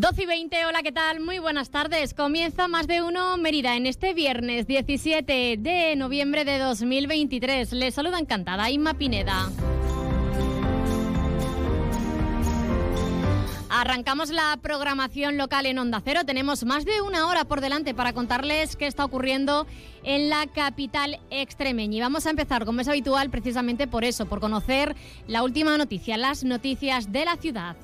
Doce y 20, hola, ¿qué tal? Muy buenas tardes. Comienza más de uno Mérida en este viernes 17 de noviembre de 2023. Les saluda encantada Inma Pineda. Arrancamos la programación local en Onda Cero. Tenemos más de una hora por delante para contarles qué está ocurriendo en la capital extremeña. Y vamos a empezar, como es habitual, precisamente por eso, por conocer la última noticia, las noticias de la ciudad.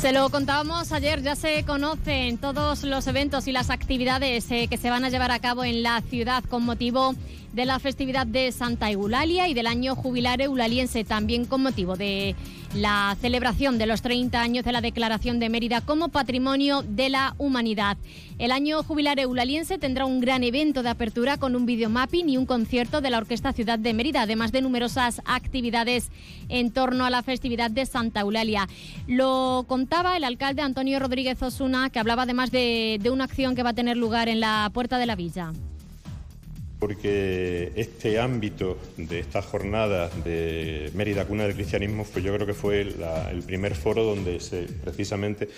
Se lo contábamos ayer, ya se conocen todos los eventos y las actividades eh, que se van a llevar a cabo en la ciudad con motivo de la festividad de Santa Eulalia y del año jubilar eulaliense, también con motivo de la celebración de los 30 años de la Declaración de Mérida como Patrimonio de la Humanidad. El año jubilar eulaliense tendrá un gran evento de apertura con un videomapping y un concierto de la Orquesta Ciudad de Mérida, además de numerosas actividades en torno a la festividad de Santa Eulalia. Lo contaba el alcalde Antonio Rodríguez Osuna, que hablaba además de, de una acción que va a tener lugar en la Puerta de la Villa porque este ámbito de esta jornada de Mérida Cuna del Cristianismo, pues yo creo que fue el primer foro donde se precisamente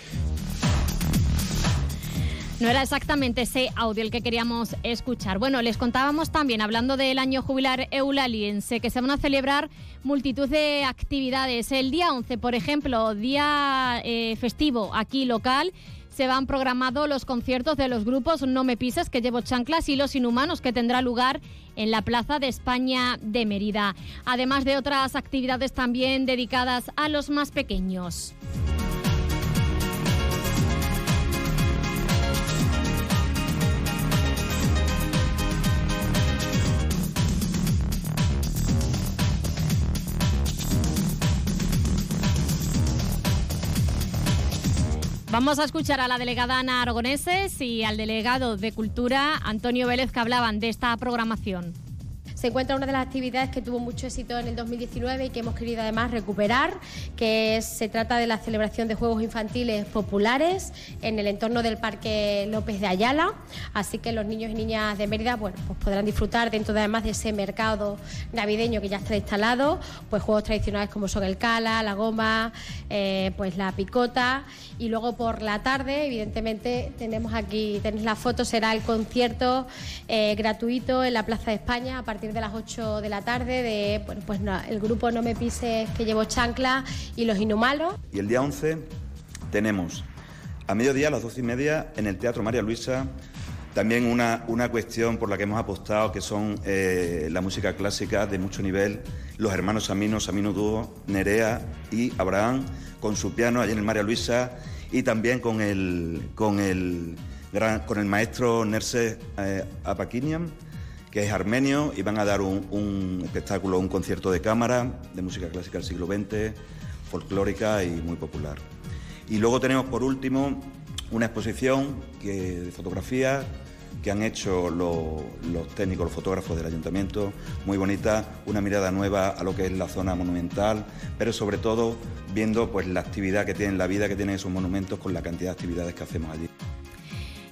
no era exactamente ese audio el que queríamos escuchar. Bueno, les contábamos también, hablando del año jubilar eulaliense, que se van a celebrar multitud de actividades. El día 11, por ejemplo, día eh, festivo aquí local se van programados los conciertos de los grupos No Me Pises, que llevo chanclas, y Los Inhumanos, que tendrá lugar en la Plaza de España de Mérida, además de otras actividades también dedicadas a los más pequeños. Vamos a escuchar a la delegada Ana Aragoneses y al delegado de Cultura Antonio Vélez que hablaban de esta programación se encuentra una de las actividades que tuvo mucho éxito en el 2019 y que hemos querido además recuperar, que se trata de la celebración de juegos infantiles populares en el entorno del Parque López de Ayala. Así que los niños y niñas de Mérida bueno, pues podrán disfrutar dentro de, además de ese mercado navideño que ya está instalado, pues juegos tradicionales como son el cala, la goma, eh, pues la picota y luego por la tarde, evidentemente, tenemos aquí, tenéis la foto, será el concierto eh, gratuito en la Plaza de España a partir de las 8 de la tarde de bueno, pues el grupo No Me Pises que llevo chancla y los Inhumalos. Y el día 11 tenemos a mediodía, a las 12 y media, en el Teatro María Luisa, también una, una cuestión por la que hemos apostado, que son eh, la música clásica de mucho nivel, los hermanos Samino, Samino Dúo, Nerea y Abraham, con su piano allí en el María Luisa, y también con el, con el, con el maestro Nerse eh, Apakinian que es armenio, y van a dar un, espectáculo, un concierto de cámara de música clásica del siglo XX, folclórica y muy popular. Y luego tenemos por último una exposición que, de fotografía que han hecho los, técnicos, los fotógrafos del ayuntamiento, muy bonita, una mirada nueva a lo que es la zona monumental, pero sobre todo viendo pues la actividad que tienen, la vida que tienen esos monumentos con la cantidad de actividades que hacemos allí.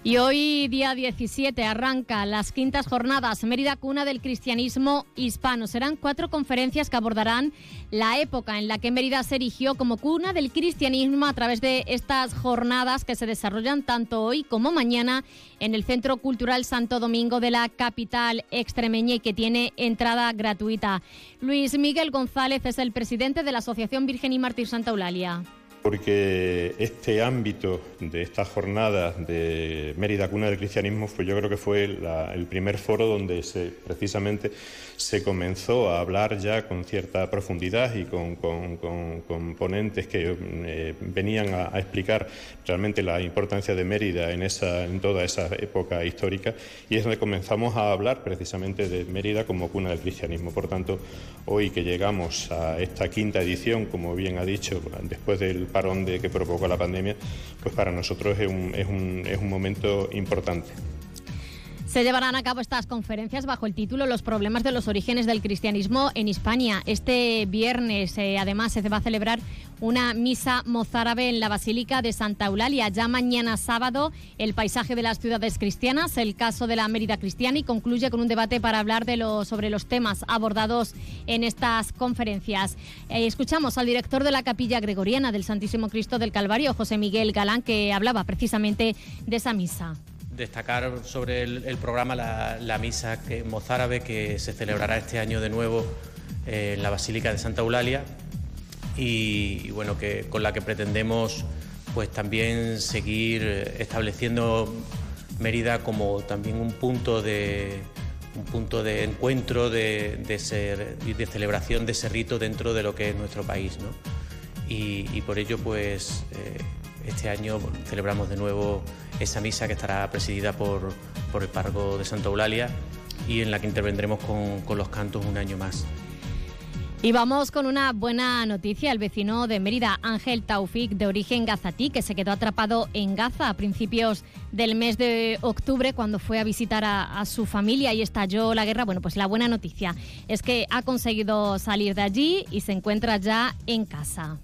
Y hoy, día 17, arranca las quintas jornadas Mérida Cuna del Cristianismo Hispano. Serán cuatro conferencias que abordarán la época en la que Mérida se erigió como cuna del cristianismo a través de estas jornadas que se desarrollan tanto hoy como mañana en el Centro Cultural Santo Domingo de la capital extremeña y que tiene entrada gratuita. Luis Miguel González es el presidente de la Asociación Virgen y Mártir Santa Eulalia. Porque este ámbito de esta jornada de Mérida Cuna del Cristianismo fue, yo creo que fue el primer foro donde se, precisamente se comenzó a hablar ya con cierta profundidad y con, ponentes que eh, venían a, explicar realmente la importancia de Mérida en, esa, en toda esa época histórica y es donde comenzamos a hablar precisamente de Mérida como cuna del cristianismo. Por tanto, hoy que llegamos a esta quinta edición, como bien ha dicho, después del parón de, que provocó la pandemia, pues para nosotros es un, es un, es un momento importante. Se llevarán a cabo estas conferencias bajo el título Los problemas de los orígenes del cristianismo en España. Este viernes, eh, además, se va a celebrar una misa mozárabe en la Basílica de Santa Eulalia. Ya mañana sábado, el paisaje de las ciudades cristianas, el caso de la Mérida cristiana y concluye con un debate para hablar de sobre los temas abordados en estas conferencias. Eh, escuchamos al director de la Capilla Gregoriana del Santísimo Cristo del Calvario, José Miguel Galán, que hablaba precisamente de esa misa destacar sobre el, programa la, misa mozárabe que se celebrará este año de nuevo eh, en la Basílica de Santa Eulalia y, bueno, que, con la que pretendemos pues también seguir estableciendo Mérida como también un punto de, un punto de encuentro, de, de, de celebración de ese rito dentro de lo que es nuestro país. ¿no? Y, por ello, pues eh, este año celebramos de nuevo esa misa que estará presidida por, por el párroco de Santa Eulalia y en la que intervendremos con, con los cantos un año más. Y vamos con una buena noticia. El vecino de Mérida, Ángel Taufik, de origen gazatí, que se quedó atrapado en Gaza a principios del mes de octubre cuando fue a visitar a, a, su familia y estalló la guerra. Bueno, pues la buena noticia es que ha conseguido salir de allí y se encuentra ya en casa.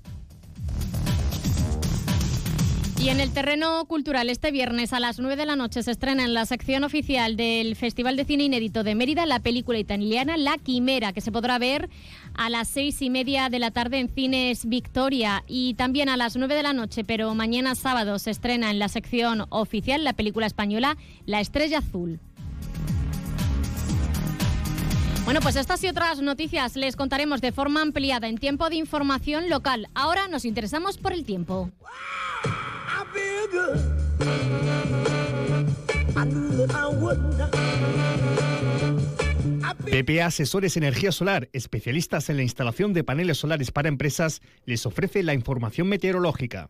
Y en el terreno cultural, este viernes a las 9 de la noche se estrena en la sección oficial del Festival de Cine Inédito de Mérida la película italiana La Quimera, que se podrá ver a las seis y media de la tarde en Cines Victoria y también a las 9 de la noche, pero mañana sábado se estrena en la sección oficial la película española La Estrella Azul. Bueno, pues estas y otras noticias les contaremos de forma ampliada en tiempo de información local. Ahora nos interesamos por el tiempo. PPA Asesores Energía Solar, especialistas en la instalación de paneles solares para empresas, les ofrece la información meteorológica.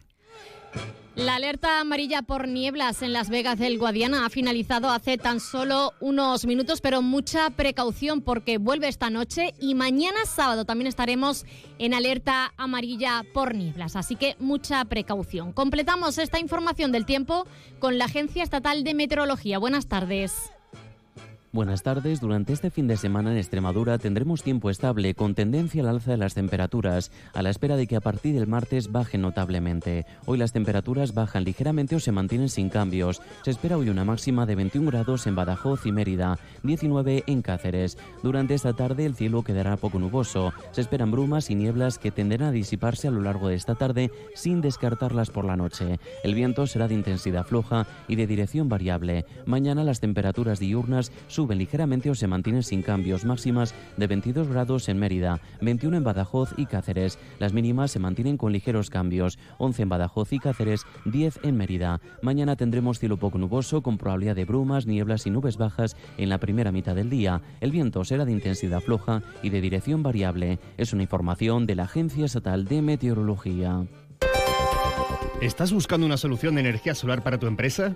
La alerta amarilla por nieblas en Las Vegas del Guadiana ha finalizado hace tan solo unos minutos, pero mucha precaución porque vuelve esta noche y mañana sábado también estaremos en alerta amarilla por nieblas, así que mucha precaución. Completamos esta información del tiempo con la Agencia Estatal de Meteorología. Buenas tardes. Buenas tardes. Durante este fin de semana en Extremadura tendremos tiempo estable con tendencia al alza de las temperaturas, a la espera de que a partir del martes bajen notablemente. Hoy las temperaturas bajan ligeramente o se mantienen sin cambios. Se espera hoy una máxima de 21 grados en Badajoz y Mérida, 19 en Cáceres. Durante esta tarde el cielo quedará poco nuboso. Se esperan brumas y nieblas que tenderán a disiparse a lo largo de esta tarde sin descartarlas por la noche. El viento será de intensidad floja y de dirección variable. Mañana las temperaturas diurnas suben ligeramente o se mantienen sin cambios, máximas de 22 grados en Mérida, 21 en Badajoz y Cáceres. Las mínimas se mantienen con ligeros cambios, 11 en Badajoz y Cáceres, 10 en Mérida. Mañana tendremos cielo poco nuboso con probabilidad de brumas, nieblas y nubes bajas en la primera mitad del día. El viento será de intensidad floja y de dirección variable. Es una información de la Agencia Estatal de Meteorología. ¿Estás buscando una solución de energía solar para tu empresa?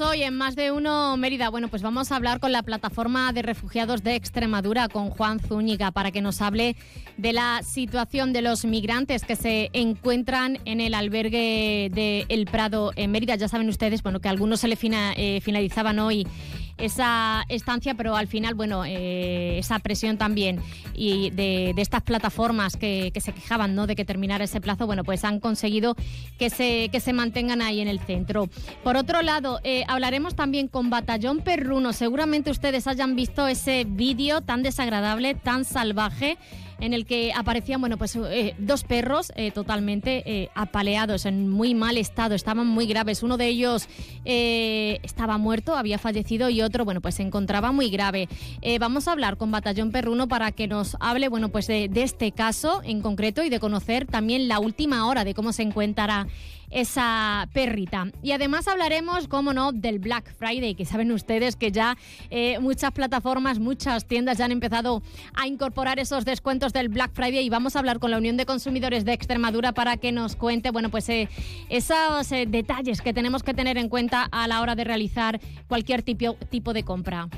Hoy en Más de Uno Mérida? Bueno, pues vamos a hablar con la plataforma de refugiados de Extremadura, con Juan Zúñiga, para que nos hable de la situación de los migrantes que se encuentran en el albergue de El Prado en Mérida. Ya saben ustedes, bueno, que algunos se le eh, finalizaban hoy esa estancia, pero al final, bueno, eh, esa presión también y de, estas plataformas que, se quejaban ¿no? de que terminara ese plazo, bueno, pues han conseguido que se, que se mantengan ahí en el centro. Por otro lado, eh, hablaremos también con Batallón Perruno. Seguramente ustedes hayan visto ese vídeo tan desagradable, tan salvaje en el que aparecían bueno pues eh, dos perros eh, totalmente eh, apaleados en muy mal estado estaban muy graves. Uno de ellos estaba muerto había fallecido y otro bueno pues se encontraba muy grave. Vamos a hablar con Batallón Perruno para que nos hable bueno pues de, de este caso en concreto y de conocer también la última hora de cómo se encuentra esa perrita. Y además hablaremos, como no, del Black Friday, que saben ustedes que ya eh, muchas plataformas, muchas tiendas ya han empezado a incorporar esos descuentos del Black Friday y vamos a hablar con la Unión de Consumidores de Extremadura para que nos cuente, bueno, pues eh, esos eh, detalles que tenemos que tener en cuenta a la hora de realizar cualquier tipo, tipo de compra.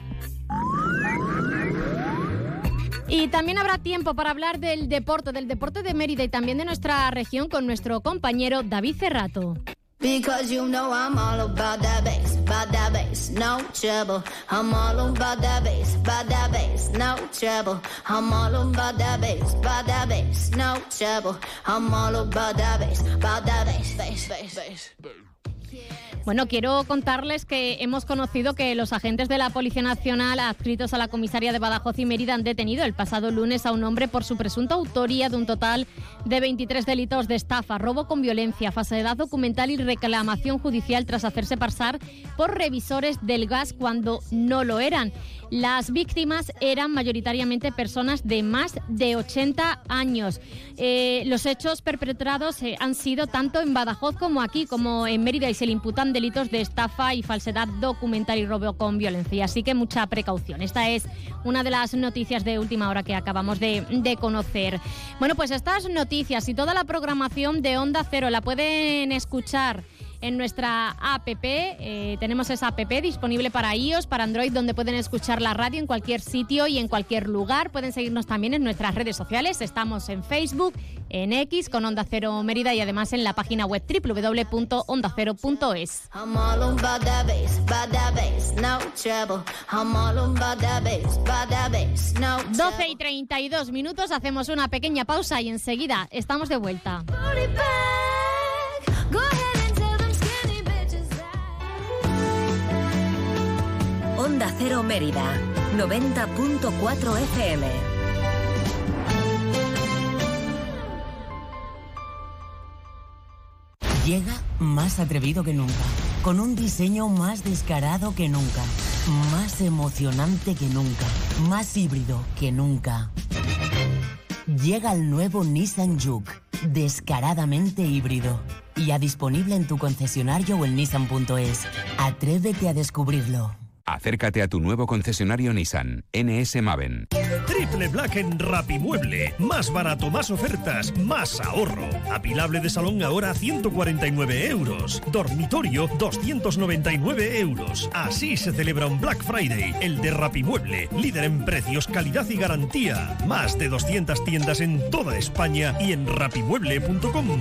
Y también habrá tiempo para hablar del deporte, del deporte de Mérida y también de nuestra región con nuestro compañero David Cerrato. Because you know I'm all about that bass, about no trouble. I'm all about that bass, about that no trouble. I'm all about. Bueno, quiero contarles que hemos conocido que los agentes de la Policía Nacional adscritos a la comisaría de Badajoz y Mérida han detenido el pasado lunes a un hombre por su presunta autoría de un total de 23 delitos de estafa, robo con violencia, falsedad documental y reclamación judicial tras hacerse pasar por revisores del gas cuando no lo eran. Las víctimas eran mayoritariamente personas de más de 80 años. Eh, los hechos perpetrados eh, han sido tanto en Badajoz como aquí, como en Mérida, y se le imputan delitos de estafa y falsedad documental y robo con violencia. Así que mucha precaución. Esta es una de las noticias de última hora que acabamos de, conocer. Bueno, pues estas noticias y toda la programación de Onda Cero la pueden escuchar en nuestra app. Eh, tenemos esa app disponible para iOS, para Android, donde pueden escuchar la radio en cualquier sitio y en cualquier lugar. Pueden seguirnos también en nuestras redes sociales. Estamos en Facebook, en X con Onda Cero Mérida y además en la página web www.ondacero.es. 12 y 32 minutos, hacemos una pequeña pausa y enseguida estamos de vuelta. Onda Cero Mérida, 90.4 FM. Llega más atrevido que nunca, con un diseño más descarado que nunca, más emocionante que nunca, más híbrido que nunca. Llega el nuevo Nissan Juke, descaradamente híbrido, ya disponible en tu concesionario o en nissan.es. Atrévete a descubrirlo. Acércate a tu nuevo concesionario Nissan, NS Maven. Triple Black en Rapimueble. Más barato, más ofertas, más ahorro. Apilable de salón ahora 149 euros. Dormitorio 299 euros. Así se celebra un Black Friday, el de Rapimueble. Líder en precios, calidad y garantía. Más de 200 tiendas en toda España y en rapimueble.com.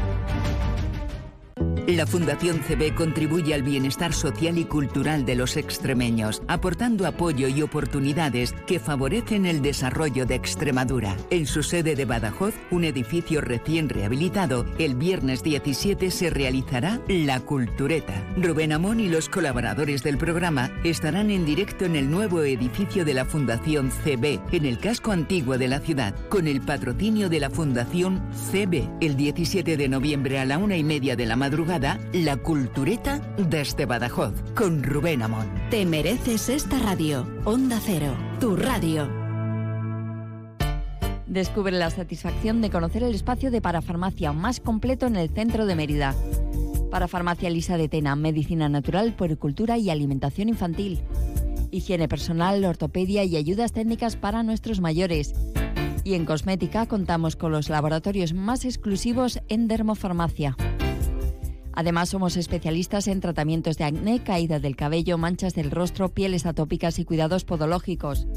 La Fundación CB contribuye al bienestar social y cultural de los extremeños, aportando apoyo y oportunidades que favorecen el desarrollo de Extremadura. En su sede de Badajoz, un edificio recién rehabilitado, el viernes 17 se realizará La Cultureta. Rubén Amón y los colaboradores del programa estarán en directo en el nuevo edificio de la Fundación CB, en el casco antiguo de la ciudad, con el patrocinio de la Fundación CB. El 17 de noviembre a la una y media de la madrugada, la Cultureta desde Badajoz, con Rubén Amón. Te mereces esta radio. Onda Cero, tu radio. Descubre la satisfacción de conocer el espacio de parafarmacia más completo en el centro de Mérida. Parafarmacia Lisa de Tena, medicina natural, puericultura y alimentación infantil. Higiene personal, ortopedia y ayudas técnicas para nuestros mayores. Y en cosmética contamos con los laboratorios más exclusivos en dermofarmacia. Además, somos especialistas en tratamientos de acné, caída del cabello, manchas del rostro, pieles atópicas y cuidados podológicos.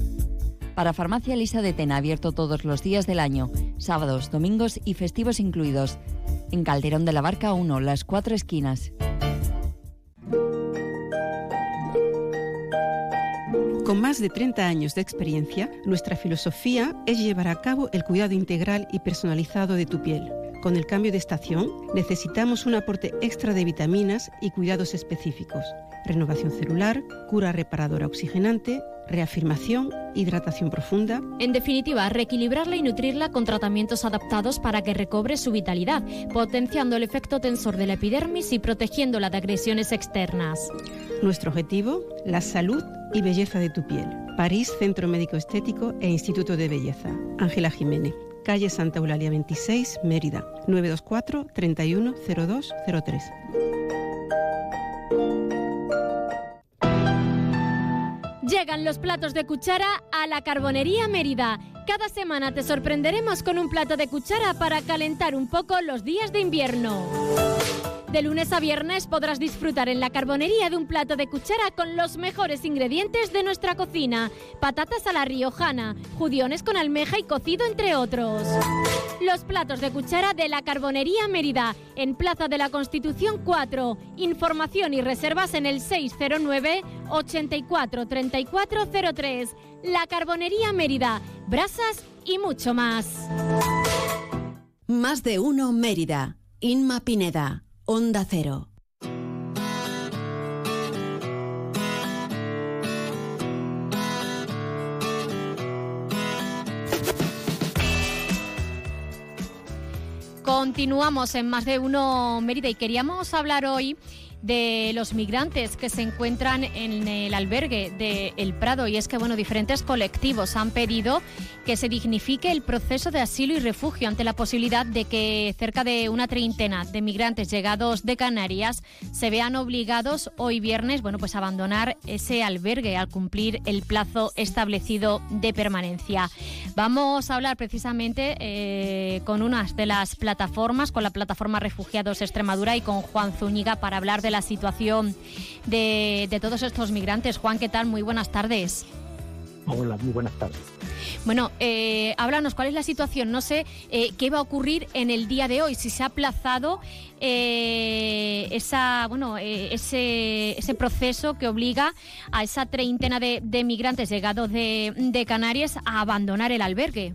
Para Farmacia Lisa de Tena, abierto todos los días del año, sábados, domingos y festivos incluidos. En Calderón de la Barca 1, las cuatro esquinas. Con más de 30 años de experiencia, nuestra filosofía es llevar a cabo el cuidado integral y personalizado de tu piel. Con el cambio de estación, necesitamos un aporte extra de vitaminas y cuidados específicos. Renovación celular, cura reparadora oxigenante, reafirmación, hidratación profunda. En definitiva, reequilibrarla y nutrirla con tratamientos adaptados para que recobre su vitalidad, potenciando el efecto tensor de la epidermis y protegiéndola de agresiones externas. Nuestro objetivo, la salud y belleza de tu piel. París Centro Médico Estético e Instituto de Belleza. Ángela Jiménez. Calle Santa Eulalia 26, Mérida. 924 310203. Llegan los platos de cuchara a la Carbonería Mérida. Cada semana te sorprenderemos con un plato de cuchara para calentar un poco los días de invierno. De lunes a viernes podrás disfrutar en la carbonería de un plato de cuchara con los mejores ingredientes de nuestra cocina. Patatas a la riojana, judiones con almeja y cocido entre otros. Los platos de cuchara de la carbonería Mérida, en Plaza de la Constitución 4. Información y reservas en el 609 84 3403. La carbonería Mérida, brasas y mucho más. Más de uno Mérida. Inma Pineda. Onda Cero. Continuamos en más de uno Mérida y queríamos hablar hoy de los migrantes que se encuentran en el albergue de El Prado y es que bueno, diferentes colectivos han pedido que se dignifique el proceso de asilo y refugio ante la posibilidad de que cerca de una treintena de migrantes llegados de Canarias se vean obligados hoy viernes, bueno, pues a abandonar ese albergue al cumplir el plazo establecido de permanencia. Vamos a hablar precisamente eh, con unas de las plataformas, con la plataforma Refugiados Extremadura y con Juan Zúñiga para hablar de la situación de, de todos estos migrantes. Juan, ¿qué tal? Muy buenas tardes. Hola, muy buenas tardes. Bueno, eh, háblanos, ¿cuál es la situación? No sé eh, qué va a ocurrir en el día de hoy, si se ha aplazado eh, esa, bueno, ese, ese proceso que obliga a esa treintena de, de migrantes llegados de, de Canarias a abandonar el albergue.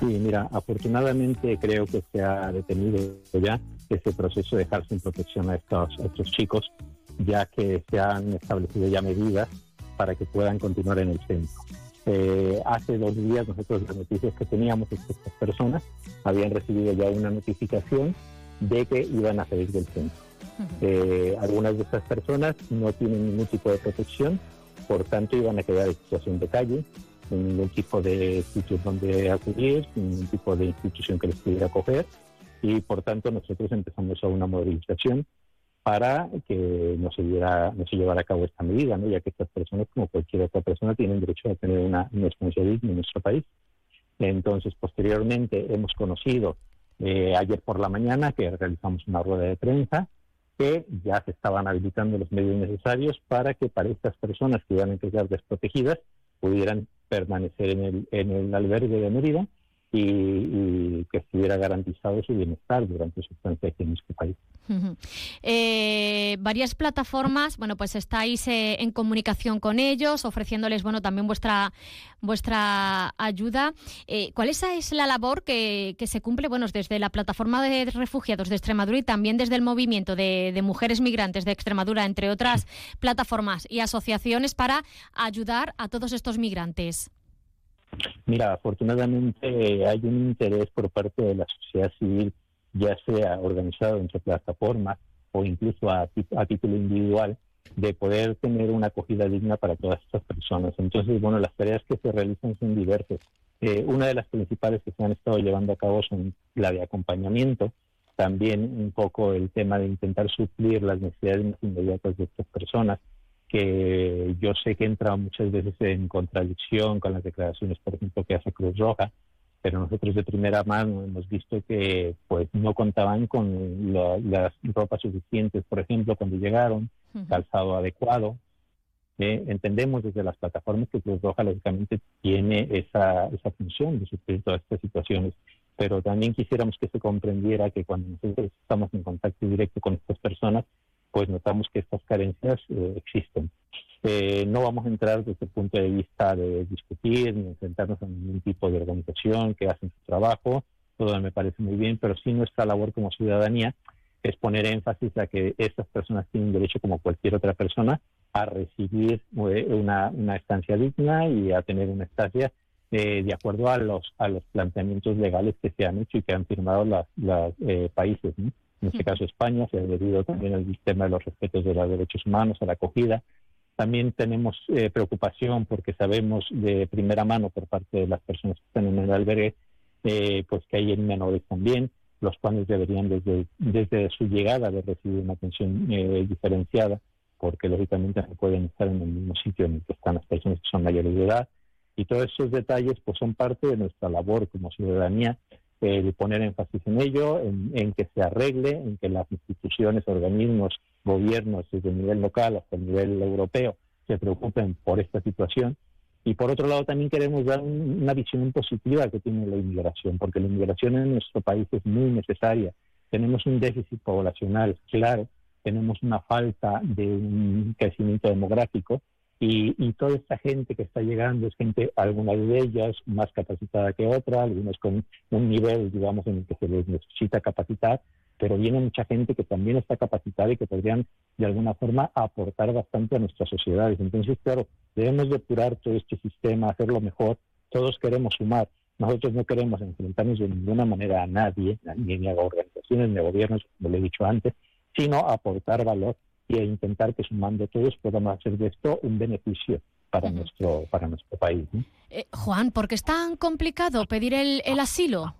Sí, mira, afortunadamente creo que se ha detenido ya ese proceso de dejar sin protección a estos, a estos chicos, ya que se han establecido ya medidas para que puedan continuar en el centro. Eh, hace dos días nosotros las noticias que teníamos es que estas personas habían recibido ya una notificación de que iban a salir del centro. Eh, algunas de estas personas no tienen ningún tipo de protección, por tanto iban a quedar en situación de calle, sin ningún tipo de sitios donde acudir, sin ningún tipo de institución que les pudiera acoger y por tanto nosotros empezamos a una movilización para que no se, diera, no se llevara a cabo esta medida, ¿no? ya que estas personas, como cualquier otra persona, tienen derecho a tener una, una en nuestro país. Entonces, posteriormente hemos conocido eh, ayer por la mañana que realizamos una rueda de prensa que ya se estaban habilitando los medios necesarios para que para estas personas que iban a quedar desprotegidas pudieran permanecer en el, en el albergue de Mérida y, y, que estuviera garantizado su bienestar durante su estancia aquí en este país. Uh -huh. eh, varias plataformas, bueno, pues estáis eh, en comunicación con ellos, ofreciéndoles, bueno, también vuestra vuestra ayuda. Eh, ¿Cuál esa es la labor que, que, se cumple, bueno, desde la plataforma de refugiados de Extremadura y también desde el movimiento de, de mujeres migrantes de Extremadura, entre otras plataformas y asociaciones para ayudar a todos estos migrantes? Mira, afortunadamente hay un interés por parte de la sociedad civil, ya sea organizado entre plataformas o incluso a, a, título individual, de poder tener una acogida digna para todas estas personas. Entonces, bueno, las tareas que se realizan son diversas. Eh, una de las principales que se han estado llevando a cabo son la de acompañamiento, también un poco el tema de intentar suplir las necesidades más inmediatas de estas personas, que yo sé que entra muchas veces en contradicción con las declaraciones, por ejemplo, que hace Cruz Roja, pero nosotros de primera mano hemos visto que pues no contaban con las ropas suficientes, por ejemplo, cuando llegaron, calzado adecuado. Eh, entendemos desde las plataformas que Cruz Roja lógicamente tiene esa, esa función de suplir todas estas situaciones, pero también quisiéramos que se comprendiera que cuando nosotros estamos en contacto directo con estas personas, pues notamos que estas carencias eh, existen. Eh, no vamos a entrar desde el punto de vista de discutir ni enfrentarnos a ningún tipo de organización que hacen su trabajo, todo me parece muy bien, pero sí nuestra labor como ciudadanía es poner énfasis a que estas personas tienen derecho, como cualquier otra persona, a recibir eh, una, una estancia digna y a tener una estancia eh, de acuerdo a los a los planteamientos legales que se han hecho y que han firmado los países. En este caso España se ha adherido también al sistema de los respetos de los derechos humanos, a la acogida, también tenemos eh, preocupación porque sabemos de primera mano por parte de las personas que están en el albergue, eh, pues que hay menores también, los cuales deberían desde, desde su llegada de recibir una atención eh, diferenciada, porque lógicamente no pueden estar en el mismo sitio en el que están las personas que son mayores de edad. Y todos esos detalles pues son parte de nuestra labor como ciudadanía eh, poner énfasis en ello, en, que se arregle, en que las instituciones, organismos, gobiernos, desde el nivel local hasta el nivel europeo, se preocupen por esta situación. Y por otro lado, también queremos dar una visión positiva que tiene la inmigración, porque la inmigración en nuestro país es muy necesaria. Tenemos un déficit poblacional claro, tenemos una falta de un crecimiento demográfico y, toda esta gente que está llegando es gente, algunas de ellas más capacitada que otra, algunas con un nivel, digamos, en el que se les necesita capacitar, pero viene mucha gente que también está capacitada y que podrían, de alguna forma, aportar bastante a nuestras sociedades. Entonces, claro, debemos depurar todo este sistema, hacerlo mejor. Todos queremos sumar. Nosotros no queremos enfrentarnos de ninguna manera a nadie, ni a organizaciones, ni a gobiernos, como le he dicho antes, sino aportar valor y a intentar que sumando todos podamos hacer de esto un beneficio para nuestro para nuestro país. Eh, Juan, ¿por qué es tan complicado pedir el, asilo?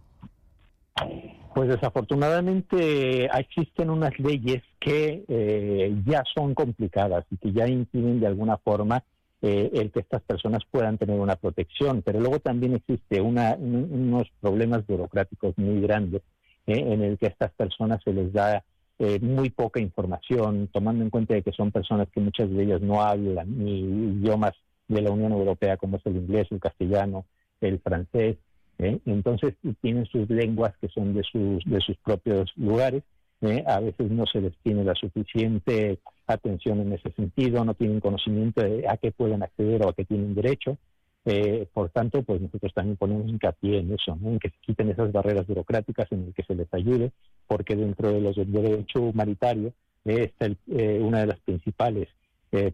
Pues desafortunadamente existen unas leyes que eh, ya son complicadas y que ya impiden de alguna forma eh, el que estas personas puedan tener una protección, pero luego también existe una, unos problemas burocráticos muy grandes en el que a estas personas se les da eh, muy poca información, tomando en cuenta de que son personas que muchas de ellas no hablan ni idiomas de la Unión Europea como es el inglés, el castellano, el francés. ¿eh? Entonces tienen sus lenguas que son de sus, de sus propios lugares. ¿eh? A veces no se les tiene la suficiente atención en ese sentido, no tienen conocimiento de a qué pueden acceder o a qué tienen derecho. Eh, por tanto, pues nosotros también ponemos hincapié en eso, en que se quiten esas barreras burocráticas, en el que se les ayude, porque dentro de los del derecho humanitario eh, está eh, una de las principales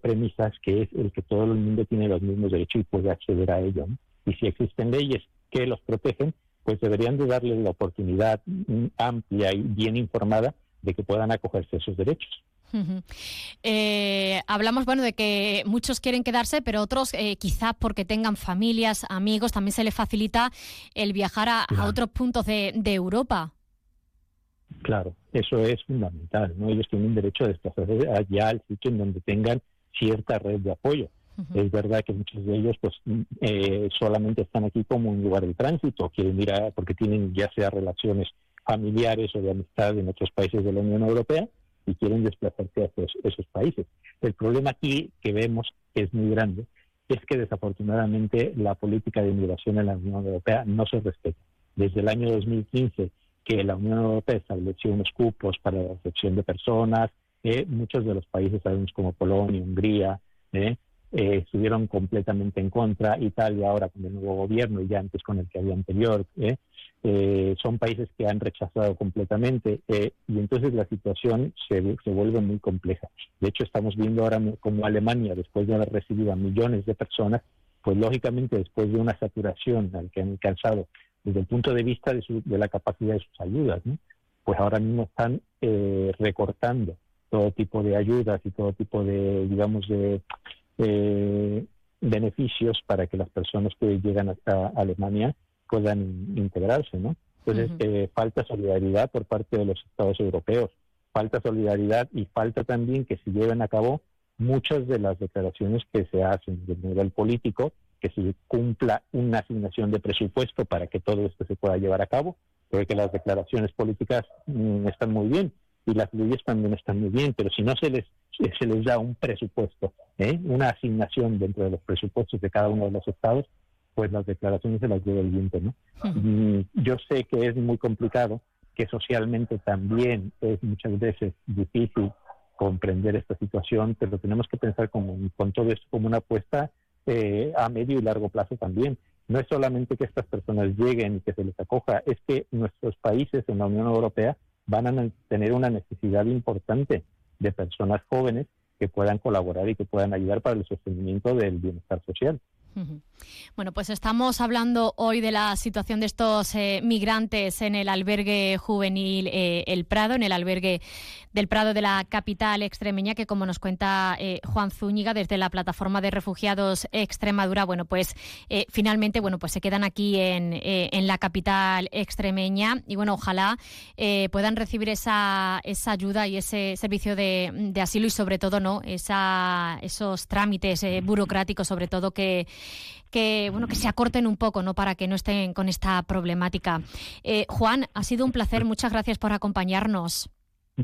premisas, que es el que todo el mundo tiene los mismos derechos y puede acceder a ello. Y si existen leyes que los protegen, pues deberían de darles la oportunidad mm, amplia y bien informada de que puedan acogerse a esos derechos. Eh, hablamos, bueno, de que muchos quieren quedarse, pero otros eh, quizás porque tengan familias, amigos, también se les facilita el viajar a, otros puntos de, Europa. Claro, eso es fundamental, ¿no? Ellos tienen derecho a desplazarse allá al sitio en donde tengan cierta red de apoyo. Es verdad que muchos de ellos pues eh, solamente están aquí como un lugar de tránsito, quieren ir a, porque tienen ya sea relaciones familiares o de amistad en otros países de la Unión Europea, y quieren desplazarse a esos, países. El problema aquí que vemos, que es muy grande, es que desafortunadamente la política de inmigración en la Unión Europea no se respeta. Desde el año 2015 que la Unión Europea estableció unos cupos para la recepción de personas, eh, muchos de los países, sabemos como Polonia, Hungría, eh, eh, estuvieron completamente en contra, Italia ahora con el nuevo gobierno y ya antes con el que había anterior, eh, eh, son países que han rechazado completamente y entonces la situación se, se, vuelve muy compleja. De hecho, estamos viendo ahora como Alemania, después de haber recibido a millones de personas, pues lógicamente después de una saturación al que han alcanzado desde el punto de vista de, de la capacidad de sus ayudas, pues ahora mismo están recortando todo tipo de ayudas y todo tipo de, digamos, de eh, beneficios para que las personas que llegan a, Alemania puedan integrarse, ¿no? Entonces, eh, falta solidaridad por parte de los estados europeos, falta solidaridad y falta también que se lleven a cabo muchas de las declaraciones que se hacen de nivel político, que se cumpla una asignación de presupuesto para que todo esto se pueda llevar a cabo, porque las declaraciones políticas mm, están muy bien y las leyes también están muy bien, pero si no se les se les da un presupuesto, ¿eh? una asignación dentro de los presupuestos de cada uno de los estados, pues las declaraciones se las lleva el viento, ¿no? Yo sé que es muy complicado, que socialmente también es muchas veces difícil comprender esta situación, pero tenemos que pensar como, con todo esto como una apuesta eh, a medio y largo plazo también. No es solamente que estas personas lleguen y que se les acoja, es que nuestros países en la Unión Europea van a tener una necesidad importante de personas jóvenes que puedan colaborar y que puedan ayudar para el sostenimiento del bienestar social. Bueno, pues estamos hablando hoy de la situación de estos eh, migrantes en el albergue juvenil eh, El Prado, en el albergue del Prado de la capital extremeña, que como nos cuenta eh, Juan Zúñiga desde la plataforma de refugiados Extremadura, bueno, pues eh, finalmente, bueno, pues se quedan aquí en, en, la capital extremeña. Y bueno, ojalá puedan recibir esa, esa ayuda y ese servicio de, de asilo y sobre todo, ¿no? Esa, esos trámites burocráticos, sobre todo que que bueno que se acorten un poco no para que no estén con esta problemática Juan ha sido un placer muchas gracias por acompañarnos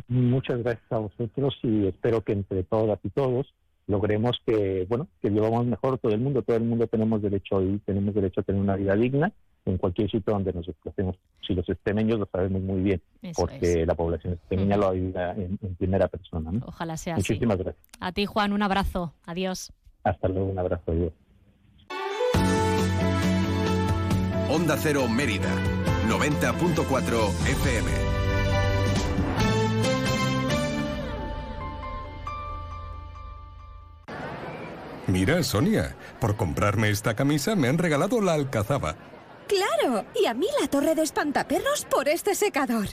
Muchas gracias a vosotros y espero que entre todas y todos logremos que, bueno, que llevamos mejor todo el mundo. Todo el mundo tenemos derecho y tenemos derecho a tener una vida digna en cualquier sitio donde nos desplacemos. Si los extremeños lo sabemos muy bien, porque la población extremeña lo ha en, primera persona. Ojalá sea Muchísimas gracias. A ti, Juan, un abrazo. Adiós. Hasta luego, un abrazo. Adiós. Onda Cero Mérida, 90.4 FM. Mira, Sonia, por comprarme esta camisa me han regalado la alcazaba. ¡Claro! Y a mí la torre de espantaperros por este secador.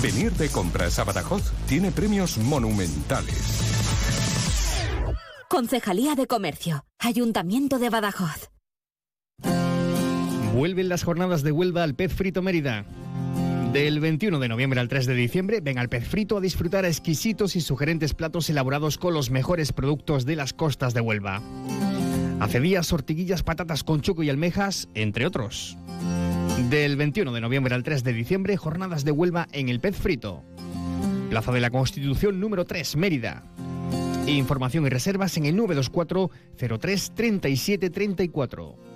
Venir de compras a Badajoz tiene premios monumentales. Concejalía de Comercio, Ayuntamiento de Badajoz. Vuelven las jornadas de Huelva al Pez Frito Mérida. Del 21 de noviembre al 3 de diciembre, ven al Pez Frito a disfrutar exquisitos y sugerentes platos elaborados con los mejores productos de las costas de Huelva. Hace días, ortiguillas, patatas con choco y almejas, entre otros. Del 21 de noviembre al 3 de diciembre, jornadas de Huelva en el Pez Frito. Plaza de la Constitución número 3, Mérida. Información y reservas en el 924 03 37 34.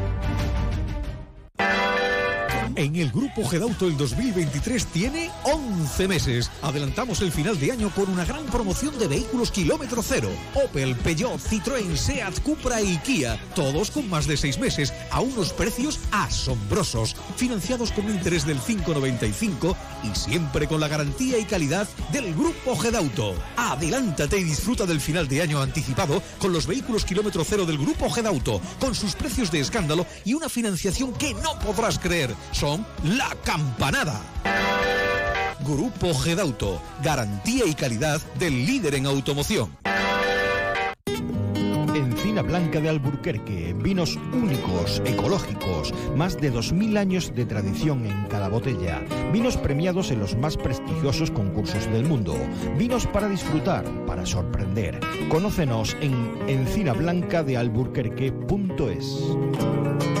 En el Grupo Gedauto el 2023 tiene 11 meses. Adelantamos el final de año con una gran promoción de vehículos kilómetro cero. Opel, Peugeot, Citroën, Seat, Cupra y Kia. Todos con más de 6 meses a unos precios asombrosos. Financiados con un interés del 5,95 y siempre con la garantía y calidad del Grupo Gedauto. Adelántate y disfruta del final de año anticipado con los vehículos kilómetro cero del Grupo Gedauto, con sus precios de escándalo y una financiación que no podrás creer son La Campanada. Grupo Gedauto, garantía y calidad del líder en automoción. Encina Blanca de Alburquerque, vinos únicos, ecológicos, más de 2.000 años de tradición en cada botella, vinos premiados en los más prestigiosos concursos del mundo, vinos para disfrutar, para sorprender. Conócenos en encinablancadealburquerque.es.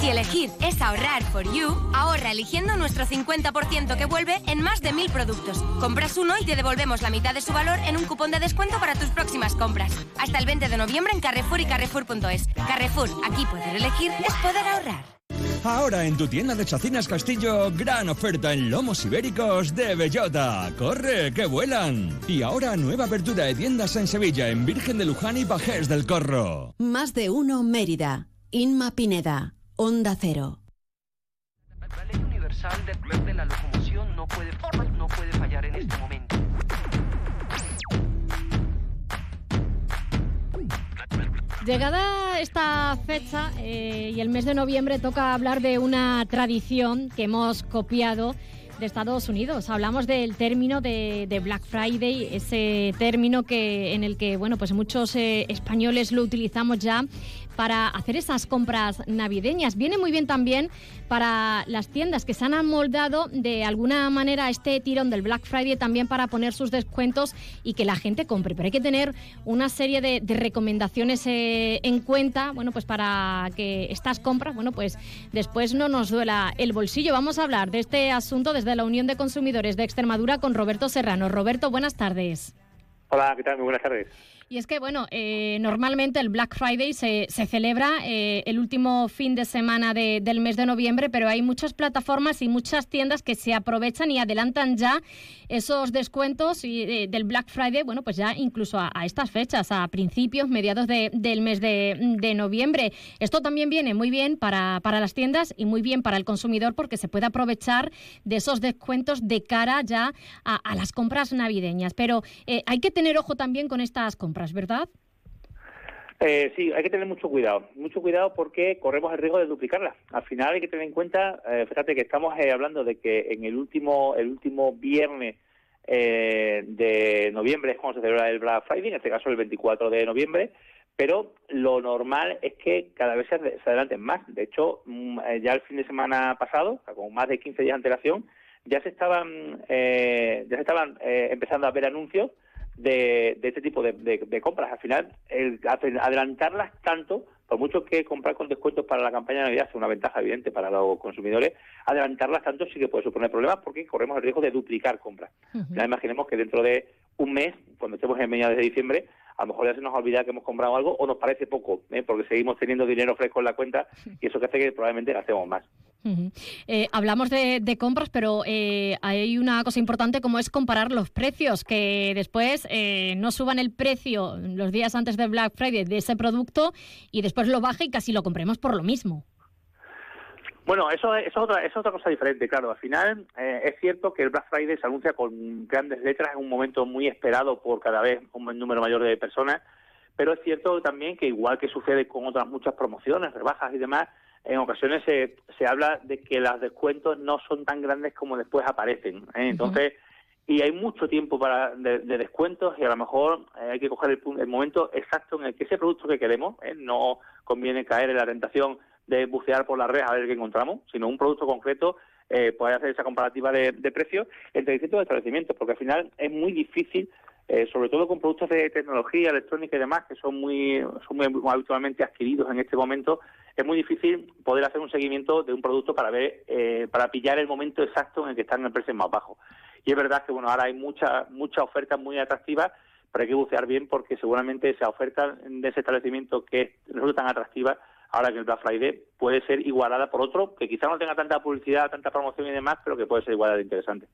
Si elegir es ahorrar for you, ahorra eligiendo nuestro 50% que vuelve en más de mil productos. Compras uno y te devolvemos la mitad de su valor en un cupón de descuento para tus próximas compras. Hasta el 20 de noviembre en Carrefour y Carrefour.es. Carrefour, aquí poder elegir es poder ahorrar. Ahora en tu tienda de Chacinas Castillo, gran oferta en lomos ibéricos de bellota. ¡Corre, que vuelan! Y ahora nueva apertura de tiendas en Sevilla, en Virgen de Luján y Pajés del Corro. Más de uno Mérida. Inma Pineda. Onda Cero. La ley universal de, de la locomoción no puede, no puede fallar en este momento. Llegada esta fecha eh, y el mes de noviembre toca hablar de una tradición que hemos copiado de Estados Unidos. Hablamos del término de, de Black Friday, ese término que en el que bueno pues muchos eh, españoles lo utilizamos ya para hacer esas compras navideñas. Viene muy bien también para las tiendas que se han amoldado de alguna manera este tirón del Black Friday también para poner sus descuentos y que la gente compre. Pero hay que tener una serie de, de recomendaciones eh, en cuenta, bueno, pues para que estas compras, bueno, pues después no nos duela el bolsillo. Vamos a hablar de este asunto desde la Unión de Consumidores de Extremadura con Roberto Serrano. Roberto, buenas tardes. Hola, ¿qué tal? Muy buenas tardes. Y es que, bueno, eh, normalmente el Black Friday se, celebra eh, el último fin de semana de, del mes de noviembre, pero hay muchas plataformas y muchas tiendas que se aprovechan y adelantan ya esos descuentos y, eh, del Black Friday, bueno, pues ya incluso a, estas fechas, a principios, mediados de, del mes de, noviembre. Esto también viene muy bien para, para las tiendas y muy bien para el consumidor porque se puede aprovechar de esos descuentos de cara ya a, a las compras navideñas. Pero hay que tener ojo también con estas compras. ¿Verdad? Eh, sí, hay que tener mucho cuidado, mucho cuidado porque corremos el riesgo de duplicarla. Al final hay que tener en cuenta, eh, fíjate que estamos eh, hablando de que en el último, el último viernes eh, de noviembre es cuando se celebra el Black Friday, en este caso el 24 de noviembre, pero lo normal es que cada vez se, adelanten más. De hecho, mm, ya el fin de semana pasado, con más de 15 días de antelación, ya se estaban, ya se estaban empezando a ver anuncios de, de este tipo de, de, de, compras. Al final, el adelantarlas tanto, por mucho que comprar con descuentos para la campaña de Navidad sea una ventaja evidente para los consumidores, adelantarlas tanto sí que puede suponer problemas porque corremos el riesgo de duplicar compras. Uh -huh. Ya imaginemos que dentro de un mes, cuando estemos en mediados de diciembre, a lo mejor ya se nos olvida que hemos comprado algo o nos parece poco, ¿eh? porque seguimos teniendo dinero fresco en la cuenta y eso que hace que probablemente gastemos más. Eh, hablamos de, de, compras, pero eh, hay una cosa importante como es comparar los precios, que después eh, no suban el precio los días antes del Black Friday de ese producto y después lo baje y casi lo compremos por lo mismo. Bueno, eso, eso, es, otra, eso es otra cosa diferente, claro. Al final eh, es cierto que el Black Friday se anuncia con grandes letras en un momento muy esperado por cada vez un número mayor de personas, pero es cierto también que igual que sucede con otras muchas promociones, rebajas y demás, en ocasiones se, se habla de que los descuentos no son tan grandes como después aparecen. ¿eh? Entonces, uh -huh. Y hay mucho tiempo para de, de, descuentos y a lo mejor eh, hay que coger el, el, momento exacto en el que ese producto que queremos, ¿eh? no conviene caer en la tentación de bucear por la red a ver qué encontramos, sino un producto concreto eh, poder hacer esa comparativa de, de precios entre distintos establecimientos, porque al final es muy difícil, eh, sobre todo con productos de tecnología, electrónica y demás, que son muy, son habitualmente adquiridos en este momento, es muy difícil poder hacer un seguimiento de un producto para ver, eh, para pillar el momento exacto en el que están en el precio más bajo. Y es verdad que bueno, ahora hay muchas mucha ofertas muy atractivas, pero hay que bucear bien porque seguramente esa oferta de ese establecimiento que resulta tan atractiva ahora que el Black Friday puede ser igualada por otro que quizá no tenga tanta publicidad, tanta promoción y demás, pero que puede ser igualada de interesante.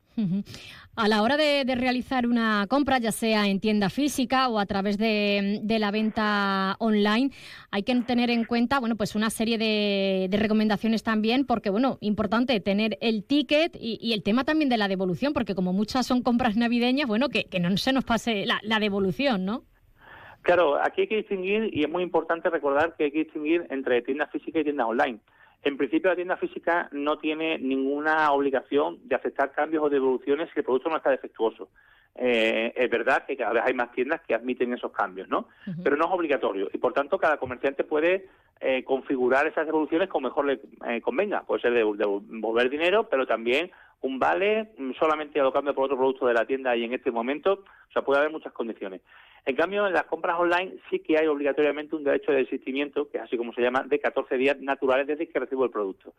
A la hora de, realizar una compra, ya sea en tienda física o a través de, la venta online, hay que tener en cuenta, bueno, pues una serie de, recomendaciones también, porque, bueno, importante tener el ticket y, el tema también de la devolución, porque como muchas son compras navideñas, bueno, que, no se nos pase la devolución, ¿no? Claro, aquí hay que distinguir, y es muy importante recordar que hay que distinguir entre tienda física y tienda online. En principio, la tienda física no tiene ninguna obligación de aceptar cambios o devoluciones si el producto no está defectuoso. Eh, es verdad que cada vez hay más tiendas que admiten esos cambios, ¿no? Uh -huh. Pero no es obligatorio y, por tanto, cada comerciante puede eh, configurar esas devoluciones como mejor le eh, convenga. Puede ser devolver dinero, pero también un vale, mm, solamente alocando por otro producto de la tienda y en este momento, o sea, puede haber muchas condiciones. En cambio, en las compras online sí que hay obligatoriamente un derecho de desistimiento, que es así como se llama, de 14 días naturales desde que recibo el producto.